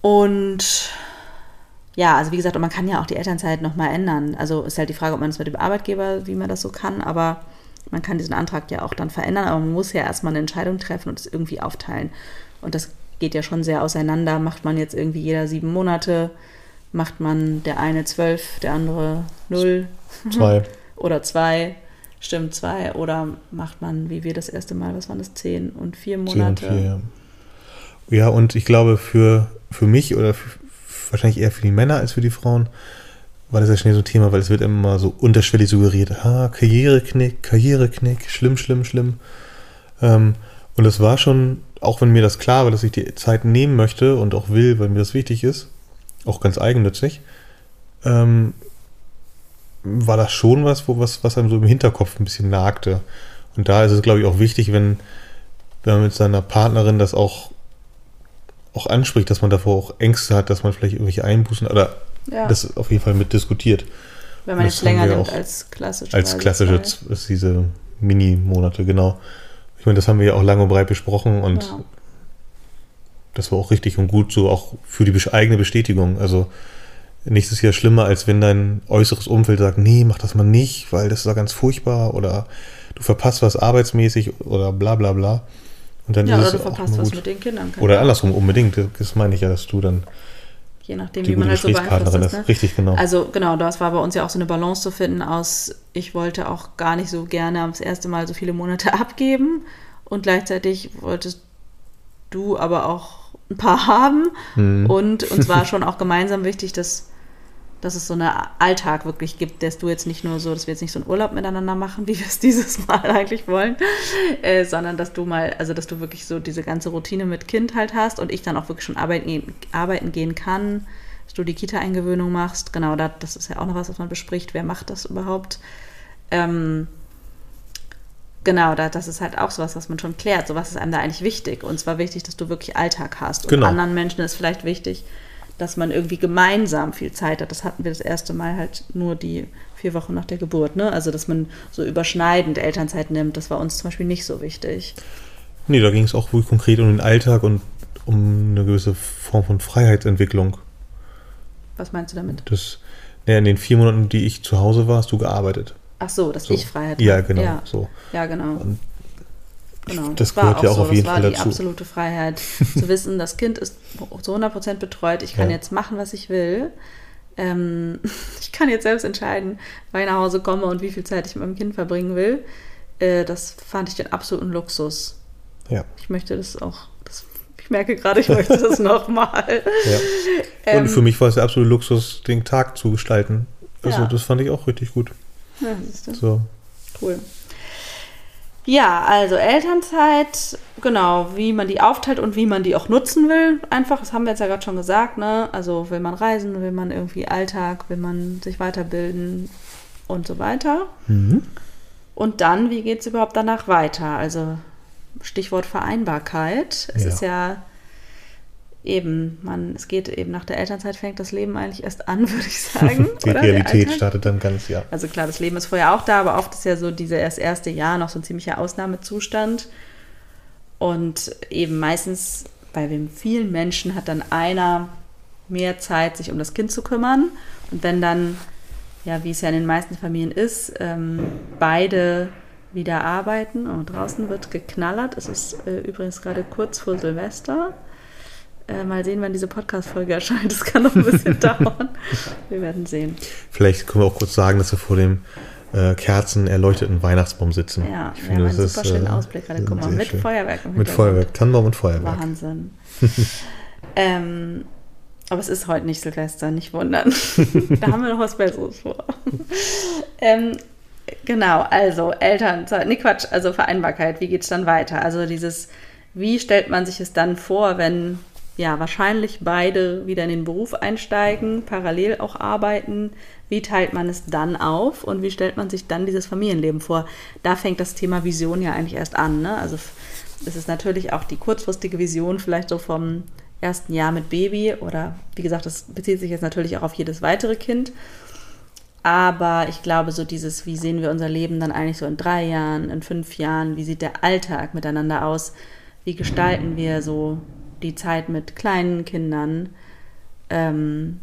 Und ja, also wie gesagt, und man kann ja auch die Elternzeit nochmal ändern. Also ist halt die Frage, ob man es mit dem Arbeitgeber, wie man das so kann, aber man kann diesen Antrag ja auch dann verändern, aber man muss ja erstmal eine Entscheidung treffen und es irgendwie aufteilen. Und das geht ja schon sehr auseinander. Macht man jetzt irgendwie jeder sieben Monate, macht man der eine zwölf, der andere null Zwei. oder zwei, stimmt zwei, oder macht man, wie wir das erste Mal, was waren das, zehn und vier Zehn und Monate? vier, ja. ja, und ich glaube, für, für mich oder für, wahrscheinlich eher für die Männer als für die Frauen war das ja schnell so ein Thema, weil es wird immer so unterschwellig suggeriert. Ah, Karriereknick, Karriereknick, schlimm, schlimm, schlimm. Ähm, und es war schon, auch wenn mir das klar war, dass ich die Zeit nehmen möchte und auch will, weil mir das wichtig ist, auch ganz eigennützig, ähm, war das schon was, wo was, was einem so im Hinterkopf ein bisschen nagte. Und da ist es, glaube ich, auch wichtig, wenn, wenn man mit seiner Partnerin das auch, auch anspricht, dass man davor auch Ängste hat, dass man vielleicht irgendwelche Einbußen oder Ja, das auf jeden Fall mit diskutiert. wenn man jetzt länger nimmt als klassisch. Als klassische, ist diese Mini-Monate, genau. Ich meine, das haben wir ja auch lang und breit besprochen und Ja. das war auch richtig und gut, so auch für die eigene Bestätigung. Also nichts ist ja schlimmer, als wenn dein äußeres Umfeld sagt, nee, mach das mal nicht, weil das ist ja ganz furchtbar oder du verpasst was arbeitsmäßig oder bla bla bla. Und dann Ja, ist oder es du verpasst was mit den Kindern. kann Oder andersrum unbedingt. Das meine ich ja, dass du dann je nachdem, Die wie man halt so beeinflusst ist. Ne? Richtig, genau. Also genau, das war bei uns ja auch so eine Balance zu finden aus, ich wollte auch gar nicht so gerne das erste Mal so viele Monate abgeben und gleichzeitig wolltest du aber auch ein paar haben Mhm. und uns war schon auch gemeinsam wichtig, dass, dass es so einen Alltag wirklich gibt, dass du jetzt nicht nur so, dass wir jetzt nicht so einen Urlaub miteinander machen, wie wir es dieses Mal eigentlich wollen, äh, sondern dass du mal, also dass du wirklich so diese ganze Routine mit Kind halt hast und ich dann auch wirklich schon arbeiten, gehen- arbeiten gehen kann, dass du die Kita-Eingewöhnung machst. Genau, da, das ist ja auch noch was, was man bespricht. Wer macht das überhaupt? Ähm, genau, da, das ist halt auch sowas, was man schon klärt. So was ist einem da eigentlich wichtig. Und zwar wichtig, dass du wirklich Alltag hast. Und Genau. anderen Menschen ist vielleicht wichtig, dass man irgendwie gemeinsam viel Zeit hat. Das hatten wir das erste Mal halt nur die vier Wochen nach der Geburt. Ne? Also, dass man so überschneidend Elternzeit nimmt, das war uns zum Beispiel nicht so wichtig. Nee, da ging es auch wirklich konkret um den Alltag und um eine gewisse Form von Freiheitsentwicklung. Was meinst du damit? Das, naja, in den vier Monaten, die ich zu Hause war, hast du gearbeitet. Ach so, dass So. ich Freiheit Ja, habe. genau. Ja, So. ja genau. Und Genau, das war gehört ja auch so. auf jeden das war Fall die dazu. absolute Freiheit, zu wissen, das Kind ist zu 100% betreut. Ich kann Ja. jetzt machen, was ich will. Ähm, ich kann jetzt selbst entscheiden, wann ich nach Hause komme und wie viel Zeit ich mit meinem Kind verbringen will. Äh, das fand ich den absoluten Luxus. Ja. Ich möchte das auch. Das, ich merke gerade, ich möchte das nochmal. ja. Und für mich war es der absolute Luxus, den Tag zu gestalten. Also Ja. das fand ich auch richtig gut. Ja, siehst du. So. Cool. Ja, also Elternzeit, genau, wie man die aufteilt und wie man die auch nutzen will. Einfach, das haben wir jetzt ja gerade schon gesagt, ne? Also will man reisen, will man irgendwie Alltag, will man sich weiterbilden und so weiter. Mhm. Und dann, wie geht es überhaupt danach weiter? Also Stichwort Vereinbarkeit. Es Ja. ist ja eben, man, es geht eben nach der Elternzeit fängt das Leben eigentlich erst an, würde ich sagen. Die oder? Der Realität startet dann ganz, ja. Also klar, das Leben ist vorher auch da, aber oft ist ja so dieser das erste Jahr noch so ein ziemlicher Ausnahmezustand. Und eben meistens bei vielen Menschen hat dann einer mehr Zeit, sich um das Kind zu kümmern. Und wenn dann, ja, wie es ja in den meisten Familien ist, ähm, beide wieder arbeiten und draußen wird geknallert. Es ist äh, übrigens gerade kurz vor Silvester. Äh, mal sehen, wann diese Podcast-Folge erscheint. Das kann noch ein bisschen dauern. Wir werden sehen. Vielleicht können wir auch kurz sagen, dass wir vor dem äh, kerzenerleuchteten Weihnachtsbaum sitzen. Ja, ich haben einen das super schönen äh, Ausblick gerade. Guck mal, mit schön. Feuerwerk Mit. Feuerwerk, Tannenbaum und Feuerwerk. Wahnsinn. ähm, aber es ist heute nicht Silvester, nicht wundern. da haben wir noch was Besseres vor. ähm, genau, also Elternzeit, nee Quatsch, also Vereinbarkeit, wie geht es dann weiter? Also dieses, wie stellt man sich es dann vor, wenn ja wahrscheinlich beide wieder in den Beruf einsteigen, parallel auch arbeiten? Wie teilt man es dann auf und wie stellt man sich dann dieses Familienleben vor? Da fängt das Thema Vision ja eigentlich erst an. Ne? Also es ist natürlich auch die kurzfristige Vision vielleicht so vom ersten Jahr mit Baby oder wie gesagt, das bezieht sich jetzt natürlich auch auf jedes weitere Kind. Aber ich glaube, so dieses, wie sehen wir unser Leben dann eigentlich so in drei Jahren, in fünf Jahren, wie sieht der Alltag miteinander aus, wie gestalten wir so die Zeit mit kleinen Kindern. Ähm,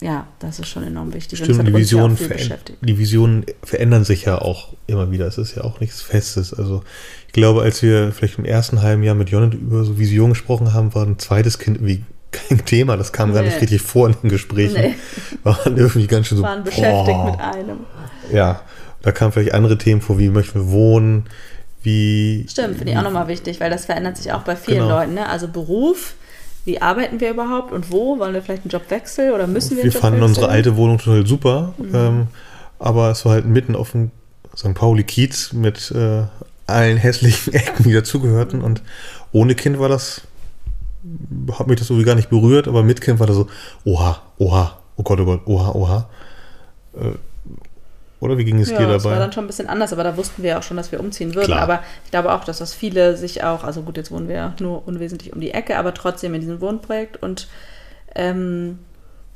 ja, das ist schon enorm wichtig. Stimmt, die Visionen, beschäftigt. die Visionen verändern sich ja auch immer wieder. Es ist ja auch nichts Festes. Also ich glaube, als wir vielleicht im ersten halben Jahr mit Jonathan über so Visionen gesprochen haben, war ein zweites Kind irgendwie kein Thema. Das kam gar Nee. nicht richtig vor in den Gesprächen. Nee. Waren irgendwie ganz schön so. waren beschäftigt boah. mit einem. Ja, da kamen vielleicht andere Themen vor, wie möchten wir wohnen, wie. Stimmt, finde ich auch nochmal wichtig, weil das verändert sich auch bei vielen Genau. Leuten. Ne? Also Beruf, wie arbeiten wir überhaupt und wo? Wollen wir vielleicht einen Job wechseln oder müssen wir Wir einen Job fanden wechseln? unsere alte Wohnung total super, Mhm. ähm, aber es war halt mitten auf dem St. Pauli-Kiez mit äh, allen hässlichen Ecken, die dazugehörten. Mhm. Und ohne Kind war das, hat mich das so wie gar nicht berührt, aber mit Kind war das so, oha, oha, oh Gott, oh Gott, oha, oha. Äh, oder wie ging es ja, dir das war dabei? dann schon ein bisschen anders, aber da wussten wir ja auch schon, dass wir umziehen würden. Klar. Aber ich glaube auch, dass das viele sich auch, also gut, jetzt wohnen wir ja nur unwesentlich um die Ecke, aber trotzdem in diesem Wohnprojekt und ähm,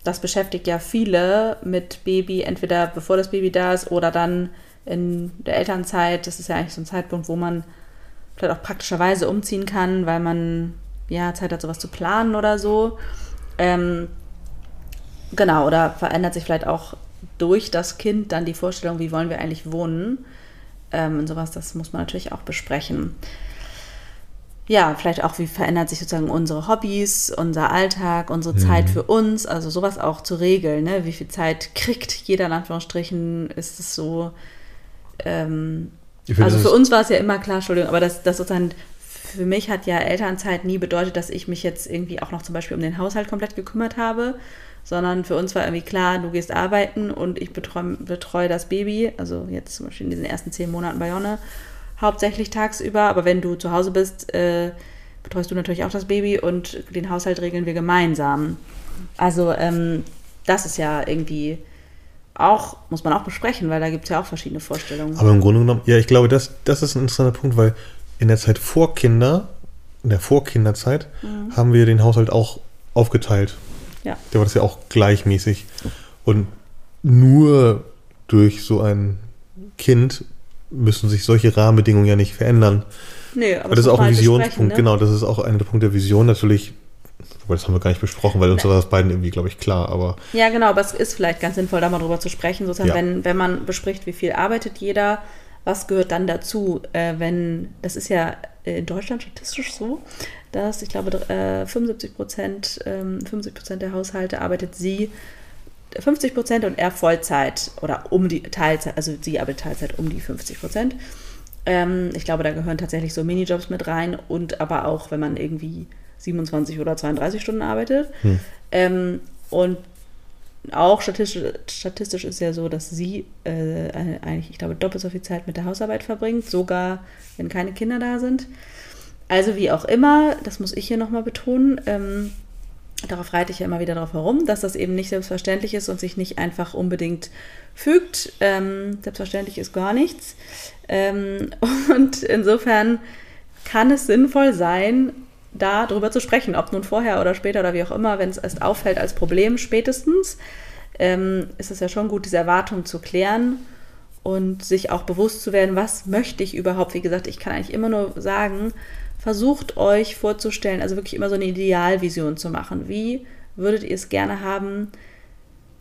das beschäftigt ja viele mit Baby, entweder bevor das Baby da ist oder dann in der Elternzeit. Das ist ja eigentlich so ein Zeitpunkt, wo man vielleicht auch praktischerweise umziehen kann, weil man ja Zeit hat, sowas zu planen oder so. Ähm, genau, oder verändert sich vielleicht auch durch das Kind dann die Vorstellung, wie wollen wir eigentlich wohnen. Ähm, und sowas, das muss man natürlich auch besprechen. ja, vielleicht auch, wie verändert sich sozusagen unsere Hobbys, unser Alltag, unsere Zeit für uns, also sowas auch zu regeln, ne? Wie viel Zeit kriegt jeder in Anführungsstrichen, ist es so, ähm, also für uns war es ja immer klar, Entschuldigung, aber das, das sozusagen, für mich hat ja Elternzeit nie bedeutet, dass ich mich jetzt irgendwie auch noch zum Beispiel um den Haushalt komplett gekümmert habe, sondern für uns war irgendwie klar, du gehst arbeiten und ich betreue, betreue das Baby, also jetzt zum Beispiel in diesen ersten zehn Monaten bei Jonne, hauptsächlich tagsüber, aber wenn du zu Hause bist, äh, betreust du natürlich auch das Baby und den Haushalt regeln wir gemeinsam. Also ähm, das ist ja irgendwie auch, muss man auch besprechen, weil da gibt es ja auch verschiedene Vorstellungen. Aber im Grunde genommen, ja, ich glaube, das, das ist ein interessanter Punkt, weil in der Zeit vor Kinder, in der Vorkinderzeit, haben wir den Haushalt auch aufgeteilt. Ja. Da war das ja auch gleichmäßig. Und nur durch so ein Kind müssen sich solche Rahmenbedingungen ja nicht verändern. Nee, aber Aber das ist auch ein halt Visionspunkt, ne? genau, das ist auch einer der Punkte der Vision natürlich. Aber das haben wir gar nicht besprochen, weil uns war das beiden irgendwie, glaube ich, klar. Aber Ja, genau, aber es ist vielleicht ganz sinnvoll, da mal drüber zu sprechen, sozusagen, Ja. wenn, wenn man bespricht, wie viel arbeitet jeder, was gehört dann dazu, äh, wenn, das ist ja in Deutschland statistisch so, dass ich glaube, äh, 75 Prozent, ähm, 50 Prozent der Haushalte arbeitet sie 50 Prozent und er Vollzeit oder um die Teilzeit, also sie arbeitet Teilzeit um die 50 Prozent. Ähm, ich glaube, da gehören tatsächlich so Minijobs mit rein und aber auch, wenn man irgendwie 27 oder 32 Stunden arbeitet. Ähm, und auch statistisch, statistisch ist ja so, dass sie äh, eigentlich, ich glaube, doppelt so viel Zeit mit der Hausarbeit verbringt, sogar wenn keine Kinder da sind. Also wie auch immer, das muss ich hier nochmal betonen, ähm, darauf reite ich ja immer wieder darauf herum, dass das eben nicht selbstverständlich ist und sich nicht einfach unbedingt fügt. Ähm, selbstverständlich ist gar nichts. Ähm, und insofern kann es sinnvoll sein, da drüber zu sprechen, ob nun vorher oder später oder wie auch immer, wenn es erst auffällt als Problem spätestens, ähm, ist es ja schon gut, diese Erwartung zu klären und sich auch bewusst zu werden, was möchte ich überhaupt. Wie gesagt, ich kann eigentlich immer nur sagen, versucht euch vorzustellen, also wirklich immer so eine Idealvision zu machen. Wie würdet ihr es gerne haben,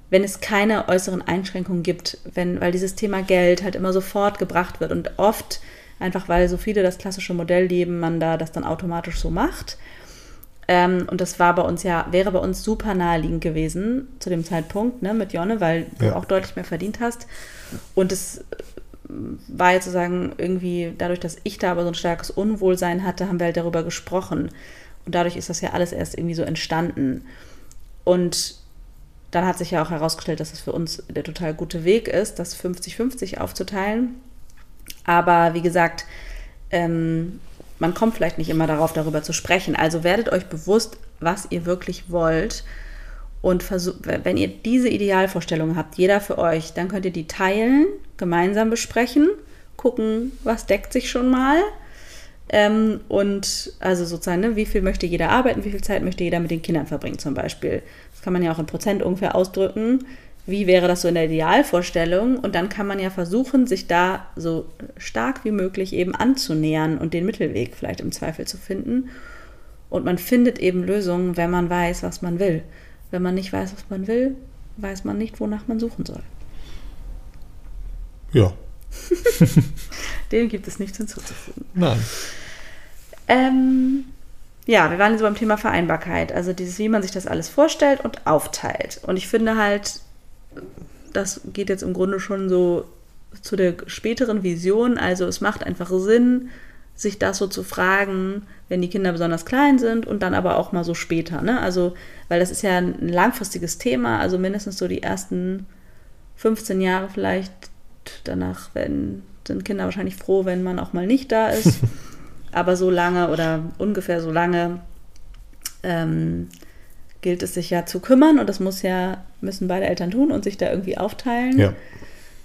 wenn es keine äußeren Einschränkungen gibt, wenn, weil dieses Thema Geld halt immer sofort gebracht wird und oft einfach weil so viele das klassische Modell leben, man da das dann automatisch so macht. Ähm, und das war bei uns ja, wäre bei uns super naheliegend gewesen zu dem Zeitpunkt, ne, mit Jonne, weil du Ja. auch deutlich mehr verdient hast. Und es war jetzt sozusagen irgendwie, dadurch, dass ich da aber so ein starkes Unwohlsein hatte, haben wir halt darüber gesprochen. Und dadurch ist das ja alles erst irgendwie so entstanden. Und dann hat sich ja auch herausgestellt, dass es für uns der total gute Weg ist, das 50-50 aufzuteilen. Aber wie gesagt, ähm, man kommt vielleicht nicht immer darauf, darüber zu sprechen. Also werdet euch bewusst, was ihr wirklich wollt. Und wenn ihr diese Idealvorstellung habt, jeder für euch, dann könnt ihr die teilen, gemeinsam besprechen, gucken, was deckt sich schon mal. Ähm, und also sozusagen, ne, wie viel möchte jeder arbeiten, wie viel Zeit möchte jeder mit den Kindern verbringen zum Beispiel. Das kann man ja auch in Prozent ungefähr ausdrücken. Wie wäre das so in der Idealvorstellung? Und dann kann man ja versuchen, sich da so stark wie möglich eben anzunähern und den Mittelweg vielleicht im Zweifel zu finden. Und man findet eben Lösungen, wenn man weiß, was man will. Wenn man nicht weiß, was man will, weiß man nicht, wonach man suchen soll. ja, Dem gibt es nichts hinzuzufügen. nein. Ähm, ja, wir waren jetzt beim Thema Vereinbarkeit. Also dieses, wie man sich das alles vorstellt und aufteilt. Und ich finde halt, das geht jetzt im Grunde schon so zu der späteren Vision. Also es macht einfach Sinn, sich das so zu fragen, wenn die Kinder besonders klein sind und dann aber auch mal so später. Ne? Also, weil das ist ja ein langfristiges Thema, also mindestens so die ersten 15 Jahre vielleicht. Danach werden, sind Kinder wahrscheinlich froh, wenn man auch mal nicht da ist. aber so lange oder ungefähr so lange ähm, gilt es sich ja zu kümmern und das muss ja, müssen beide Eltern tun und sich da irgendwie aufteilen. Ja.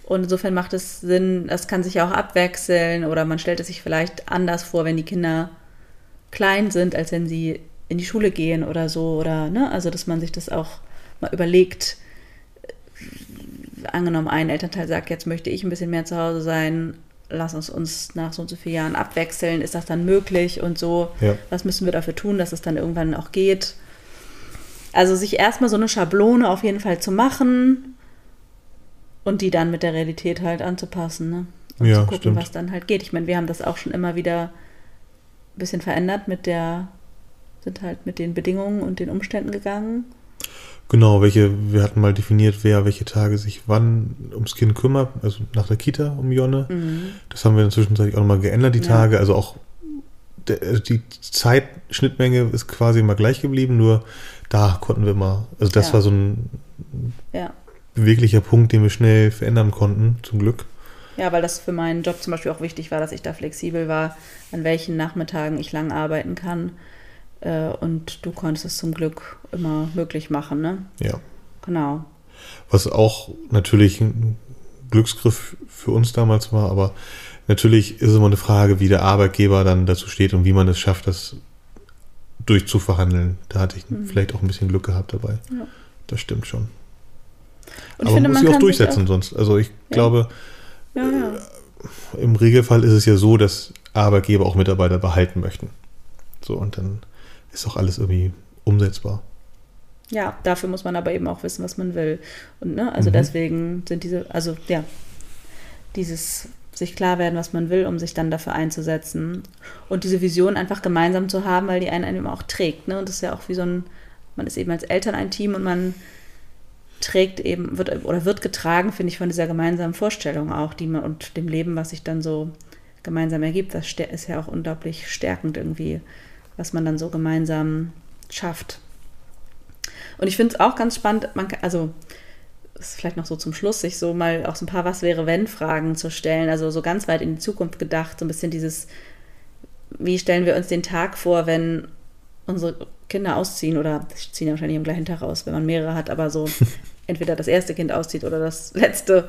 Und insofern macht es Sinn, das kann sich ja auch abwechseln oder man stellt es sich vielleicht anders vor, wenn die Kinder klein sind, als wenn sie in die Schule gehen oder so. Oder, ne? Also, dass man sich das auch mal überlegt. Angenommen, ein Elternteil sagt, jetzt möchte ich ein bisschen mehr zu Hause sein, lass uns uns nach so und so vielen Jahren abwechseln. Ist das dann möglich und so? Ja. Was müssen wir dafür tun, dass es dann irgendwann auch geht? Also sich erstmal so eine Schablone auf jeden Fall zu machen und die dann mit der Realität halt anzupassen, ne? Und Ja, zu gucken, stimmt. was dann halt geht. Ich meine, wir haben das auch schon immer wieder bisschen verändert mit der, sind halt mit den Bedingungen und den Umständen gegangen. Genau, welche, wir hatten mal definiert, wer welche Tage sich wann ums Kind kümmert, also nach der Kita um Jonne. Mhm. Das haben wir inzwischen auch nochmal geändert, die Ja. Tage. Also auch der, also die Zeitschnittmenge ist quasi immer gleich geblieben, nur da konnten wir mal, also das Ja. war so ein Ja. beweglicher Punkt, den wir schnell verändern konnten, zum Glück. Ja, weil das für meinen Job zum Beispiel auch wichtig war, dass ich da flexibel war, an welchen Nachmittagen ich lang arbeiten kann. Äh, Und du konntest es zum Glück immer möglich machen, ne? Ja. Genau. Was auch natürlich ein Glücksgriff für uns damals war, aber natürlich ist es immer eine Frage, wie der Arbeitgeber dann dazu steht und wie man es schafft, das durchzuverhandeln. Da hatte ich vielleicht auch ein bisschen Glück gehabt dabei. Mhm. Ja. Das stimmt schon. Und aber man muss sich auch durchsetzen sonst. Also ich glaube, Ja, ja. im Regelfall ist es ja so, dass Arbeitgeber auch Mitarbeiter behalten möchten. So, und dann ist auch alles irgendwie umsetzbar. Ja, dafür muss man aber eben auch wissen, was man will. Und ne, also Mhm. deswegen sind diese, also ja, dieses sich klar werden, was man will, um sich dann dafür einzusetzen. Und diese Vision einfach gemeinsam zu haben, weil die einen einem auch trägt. Ne? Und das ist ja auch wie so ein, man ist eben als Eltern ein Team und man trägt eben, wird oder wird getragen, finde ich, von dieser gemeinsamen Vorstellung auch, die man und dem Leben, was sich dann so gemeinsam ergibt. Das ist ja auch unglaublich stärkend irgendwie, was man dann so gemeinsam schafft. Und ich finde es auch ganz spannend, man also ist vielleicht noch so zum Schluss, sich so mal auch so ein paar Was wäre wenn Fragen zu stellen, also so ganz weit in die Zukunft gedacht, so ein bisschen dieses, wie stellen wir uns den Tag vor, wenn unsere Kinder ausziehen oder sie ziehen ja wahrscheinlich am gleichen Tag aus, wenn man mehrere hat, aber so entweder das erste Kind auszieht oder das letzte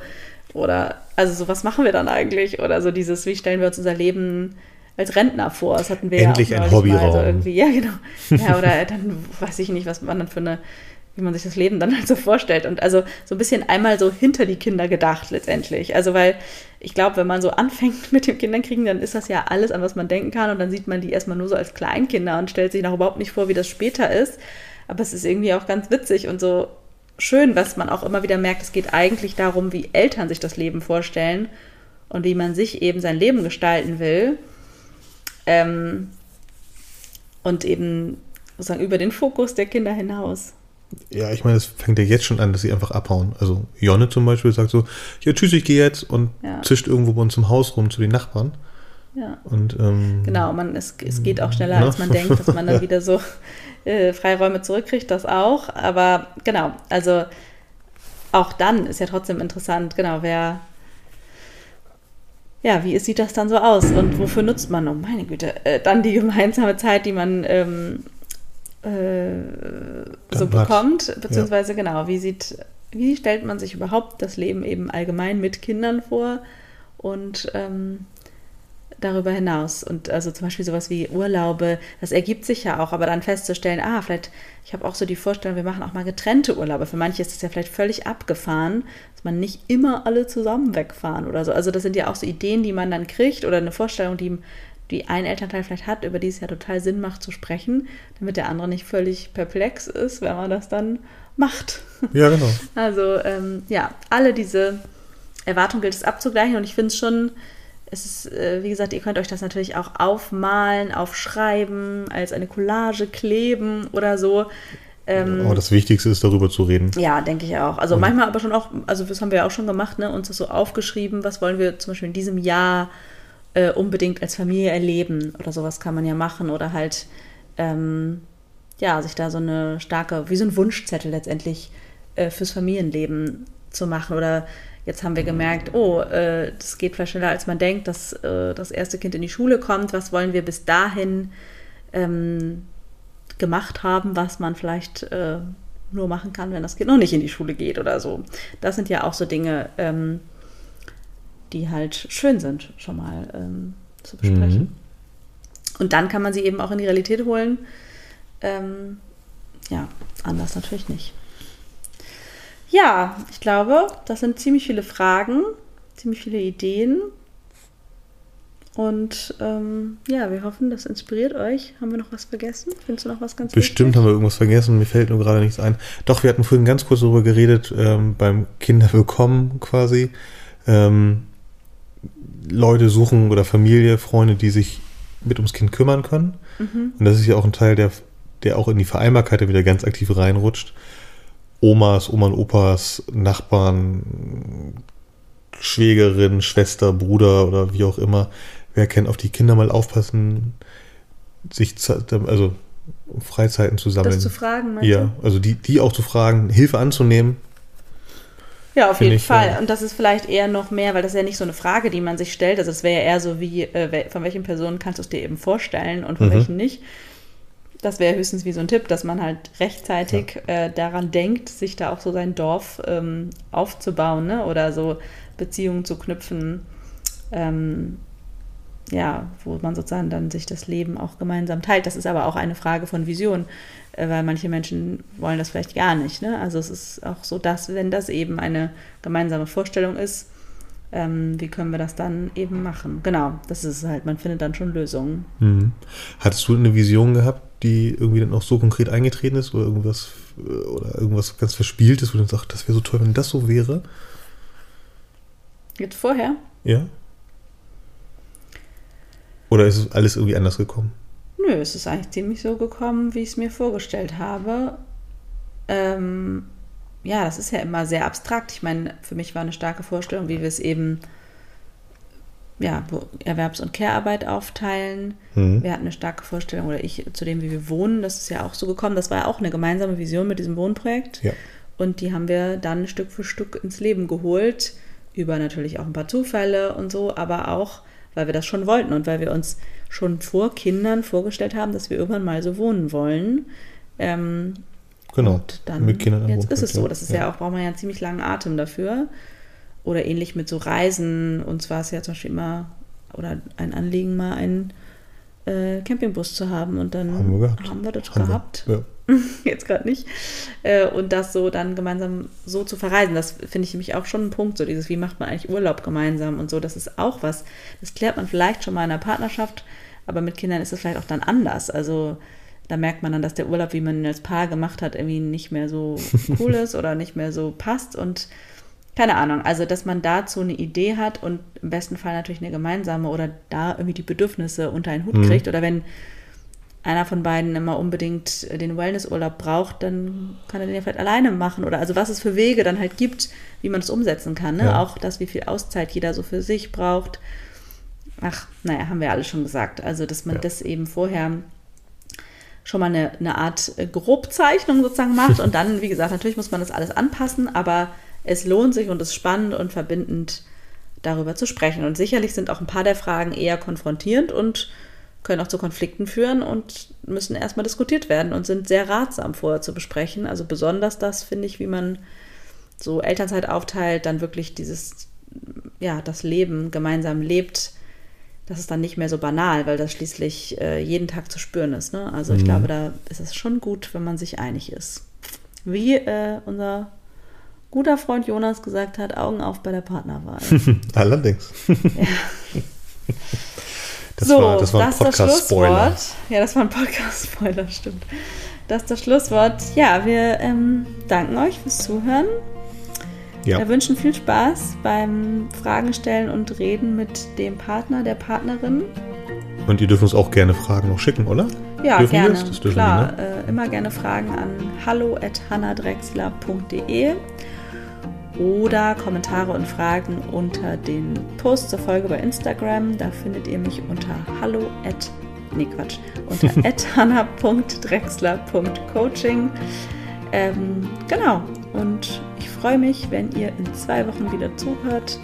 oder also so was machen wir dann eigentlich? Oder so dieses, wie stellen wir uns unser Leben als Rentner vor, das hatten wir Endlich ja auch ein neulich mal so Hobbyraum. irgendwie, ja genau, ja oder dann weiß ich nicht, was man dann für eine wie man sich das Leben dann halt so vorstellt. Und also so ein bisschen einmal so hinter die Kinder gedacht letztendlich. Also weil ich glaube, wenn man so anfängt mit dem Kinderkriegen, dann ist das ja alles, an was man denken kann. Und dann sieht man die erstmal nur so als Kleinkinder und stellt sich noch überhaupt nicht vor, wie das später ist. Aber es ist irgendwie auch ganz witzig und so schön, was man auch immer wieder merkt. Es geht eigentlich darum, wie Eltern sich das Leben vorstellen und wie man sich eben sein Leben gestalten will. Ähm, und eben sozusagen über den Fokus der Kinder hinaus. Ja, ich meine, es fängt ja jetzt schon an, dass sie einfach abhauen. Also Jonne zum Beispiel sagt so, ja tschüss, ich gehe jetzt und Ja. zischt irgendwo bei uns im Haus rum zu den Nachbarn. Ja. Und ähm, Genau, man, es, es geht auch schneller, Ne? als man denkt, dass man dann wieder so äh, Freiräume zurückkriegt, das auch. Aber genau, also auch dann ist ja trotzdem interessant, genau, wer, ja, wie sieht das dann so aus und wofür nutzt man, oh meine Güte, äh, dann die gemeinsame Zeit, die man ähm, äh, so Dann hat. bekommt, beziehungsweise genau, wie sieht, wie stellt man sich überhaupt das Leben eben allgemein mit Kindern vor und ähm, darüber hinaus. Und also zum Beispiel sowas wie Urlaube, das ergibt sich ja auch, aber dann festzustellen, ah, vielleicht, ich habe auch so die Vorstellung, wir machen auch mal getrennte Urlaube. Für manche ist es ja vielleicht völlig abgefahren, dass man nicht immer alle zusammen wegfahren oder so. Also das sind ja auch so Ideen, die man dann kriegt oder eine Vorstellung, die, die ein Elternteil vielleicht hat, über die es ja total Sinn macht zu sprechen, damit der andere nicht völlig perplex ist, wenn man das dann macht. ja, genau. Also ähm, ja, alle diese Erwartungen gilt es abzugleichen und ich finde es schon, es ist, äh, wie gesagt, ihr könnt euch das natürlich auch aufmalen, aufschreiben, als eine Collage kleben oder so. Ähm, Aber das Wichtigste ist, darüber zu reden. ja, denke ich auch. Also Und- manchmal aber schon auch, also das haben wir ja auch schon gemacht, ne, uns das so aufgeschrieben, was wollen wir zum Beispiel in diesem Jahr äh, unbedingt als Familie erleben oder sowas kann man ja machen oder halt, ähm, ja, sich da so eine starke, wie so ein Wunschzettel letztendlich äh, fürs Familienleben zu machen oder Jetzt haben wir gemerkt, oh, äh, das geht vielleicht schneller, als man denkt, dass äh, das erste Kind in die Schule kommt. Was wollen wir bis dahin ähm, gemacht haben, was man vielleicht äh, nur machen kann, wenn das Kind noch nicht in die Schule geht oder so. Das sind ja auch so Dinge, ähm, die halt schön sind, schon mal ähm, zu besprechen. Mhm. Und dann kann man sie eben auch in die Realität holen. Ähm, ja, anders natürlich nicht. Ja, ich glaube, das sind ziemlich viele Fragen, ziemlich viele Ideen. Und ähm, ja, wir hoffen, das inspiriert euch. Haben wir noch was vergessen? Findest du noch was ganz Bestimmt wichtig? haben wir irgendwas vergessen, mir fällt nur gerade nichts ein. Doch, wir hatten vorhin ganz kurz darüber geredet, ähm, beim Kinderwillkommen quasi. Ähm, Leute suchen oder Familie, Freunde, die sich mit ums Kind kümmern können. Mhm. Und das ist ja auch ein Teil, der, der auch in die Vereinbarkeit wieder ganz aktiv reinrutscht. Omas, Oma und Opas, Nachbarn, Schwägerin, Schwester, Bruder oder wie auch immer, wer kann auf die Kinder mal aufpassen, sich also Freizeiten zu sammeln. Das zu fragen, Ja, also die, die auch zu fragen, Hilfe anzunehmen. Ja, auf jeden ich, Fall. Ja. Und das ist vielleicht eher noch mehr, weil das ist ja nicht so eine Frage, die man sich stellt. Also es wäre ja eher so wie, äh, von welchen Personen kannst du es dir eben vorstellen und von mhm. welchen nicht. Das wäre höchstens wie so ein Tipp, dass man halt rechtzeitig ja. äh, daran denkt, sich da auch so sein Dorf ähm, aufzubauen ne? oder so Beziehungen zu knüpfen, ähm, ja, wo man sozusagen dann sich das Leben auch gemeinsam teilt. Das ist aber auch eine Frage von Vision, äh, weil manche Menschen wollen das vielleicht gar nicht. Ne? Also es ist auch so, dass wenn das eben eine gemeinsame Vorstellung ist, ähm, wie können wir das dann eben machen? Genau, das ist halt, man findet dann schon Lösungen. Mhm. Hattest du eine Vision gehabt, die irgendwie dann auch so konkret eingetreten ist oder irgendwas oder irgendwas ganz Verspieltes, wo du dann sagst, das wäre so toll, wenn das so wäre? Jetzt vorher? Ja. Oder ist es alles irgendwie anders gekommen? Nö, es ist eigentlich ziemlich so gekommen, wie ich es mir vorgestellt habe. Ähm, ja, das ist ja immer sehr abstrakt. Ich meine, für mich war eine starke Vorstellung, wie wir es eben ja, Erwerbs- und Care-Arbeit aufteilen. Mhm. Wir hatten eine starke Vorstellung, oder ich zu dem, wie wir wohnen, das ist ja auch so gekommen. Das war ja auch eine gemeinsame Vision mit diesem Wohnprojekt. Ja. Und die haben wir dann Stück für Stück ins Leben geholt über natürlich auch ein paar Zufälle und so, aber auch, weil wir das schon wollten und weil wir uns schon vor Kindern vorgestellt haben, dass wir irgendwann mal so wohnen wollen. Ähm, genau. Und dann, mit Kindern jetzt ist es so. Das ist ja. ja auch, braucht man ja einen ziemlich langen Atem dafür. Oder ähnlich mit so Reisen. Uns war es ja zum Beispiel immer, oder ein Anliegen, mal einen äh, Campingbus zu haben. Und dann haben wir, haben wir das haben gehabt. Wir. Ja. jetzt gerade nicht. Äh, und das so dann gemeinsam so zu verreisen, das finde ich nämlich auch schon ein Punkt, so dieses, wie macht man eigentlich Urlaub gemeinsam und so, das ist auch was, das klärt man vielleicht schon mal in der Partnerschaft, aber mit Kindern ist es vielleicht auch dann anders. Also da merkt man dann, dass der Urlaub, wie man ihn als Paar gemacht hat, irgendwie nicht mehr so cool ist oder nicht mehr so passt und keine Ahnung, also dass man dazu eine Idee hat und im besten Fall natürlich eine gemeinsame oder da irgendwie die Bedürfnisse unter einen Hut mhm. kriegt oder wenn einer von beiden immer unbedingt den Wellnessurlaub braucht, dann kann er den ja vielleicht alleine machen. Oder also was es für Wege dann halt gibt, wie man es umsetzen kann. Ne? Ja. Auch das, wie viel Auszeit jeder so für sich braucht. Ach, naja, haben wir alle schon gesagt. Also, dass man ja. das eben vorher schon mal eine, eine Art äh, Grobzeichnung sozusagen macht. Und dann, wie gesagt, natürlich muss man das alles anpassen, aber es lohnt sich und es ist spannend und verbindend, darüber zu sprechen. Und sicherlich sind auch ein paar der Fragen eher konfrontierend und können auch zu Konflikten führen und müssen erstmal diskutiert werden und sind sehr ratsam vorher zu besprechen. Also besonders das finde ich, wie man so Elternzeit aufteilt, dann wirklich dieses, ja, das Leben gemeinsam lebt. Das ist dann nicht mehr so banal, weil das schließlich äh, jeden Tag zu spüren ist. Ne? Also ich mhm. glaube, da ist es schon gut, wenn man sich einig ist. Wie äh, unser guter Freund Jonas gesagt hat, Augen auf bei der Partnerwahl. Allerdings. Ja. Das so, war, das war ein Podcast-Spoiler. Ja, das war ein Podcast-Spoiler, stimmt. Das ist das Schlusswort. Ja, wir ähm, danken euch fürs Zuhören. Ja. Wir wünschen viel Spaß beim Fragen stellen und Reden mit dem Partner, der Partnerin. Und ihr dürft uns auch gerne Fragen noch schicken, oder? Ja, dürfen gerne. Das? Das dürfen Klar, wir, ne? äh, immer gerne Fragen an hallo.hannadrexler.de oder Kommentare und Fragen unter den Post zur Folge bei Instagram. Da findet ihr mich unter hallo at, nee Quatsch, unter hanna.drexler.coaching. Ähm, genau, und ich freue mich, wenn ihr in zwei Wochen wieder zuhört.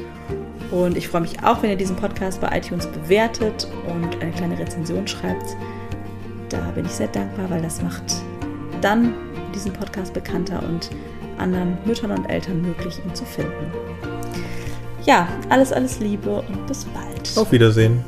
Und ich freue mich auch, wenn ihr diesen Podcast bei iTunes bewertet und eine kleine Rezension schreibt. Da bin ich sehr dankbar, weil das macht dann diesen Podcast bekannter und anderen Müttern und Eltern möglich, ihn zu finden. Ja, alles, alles Liebe und bis bald. Auf Wiedersehen.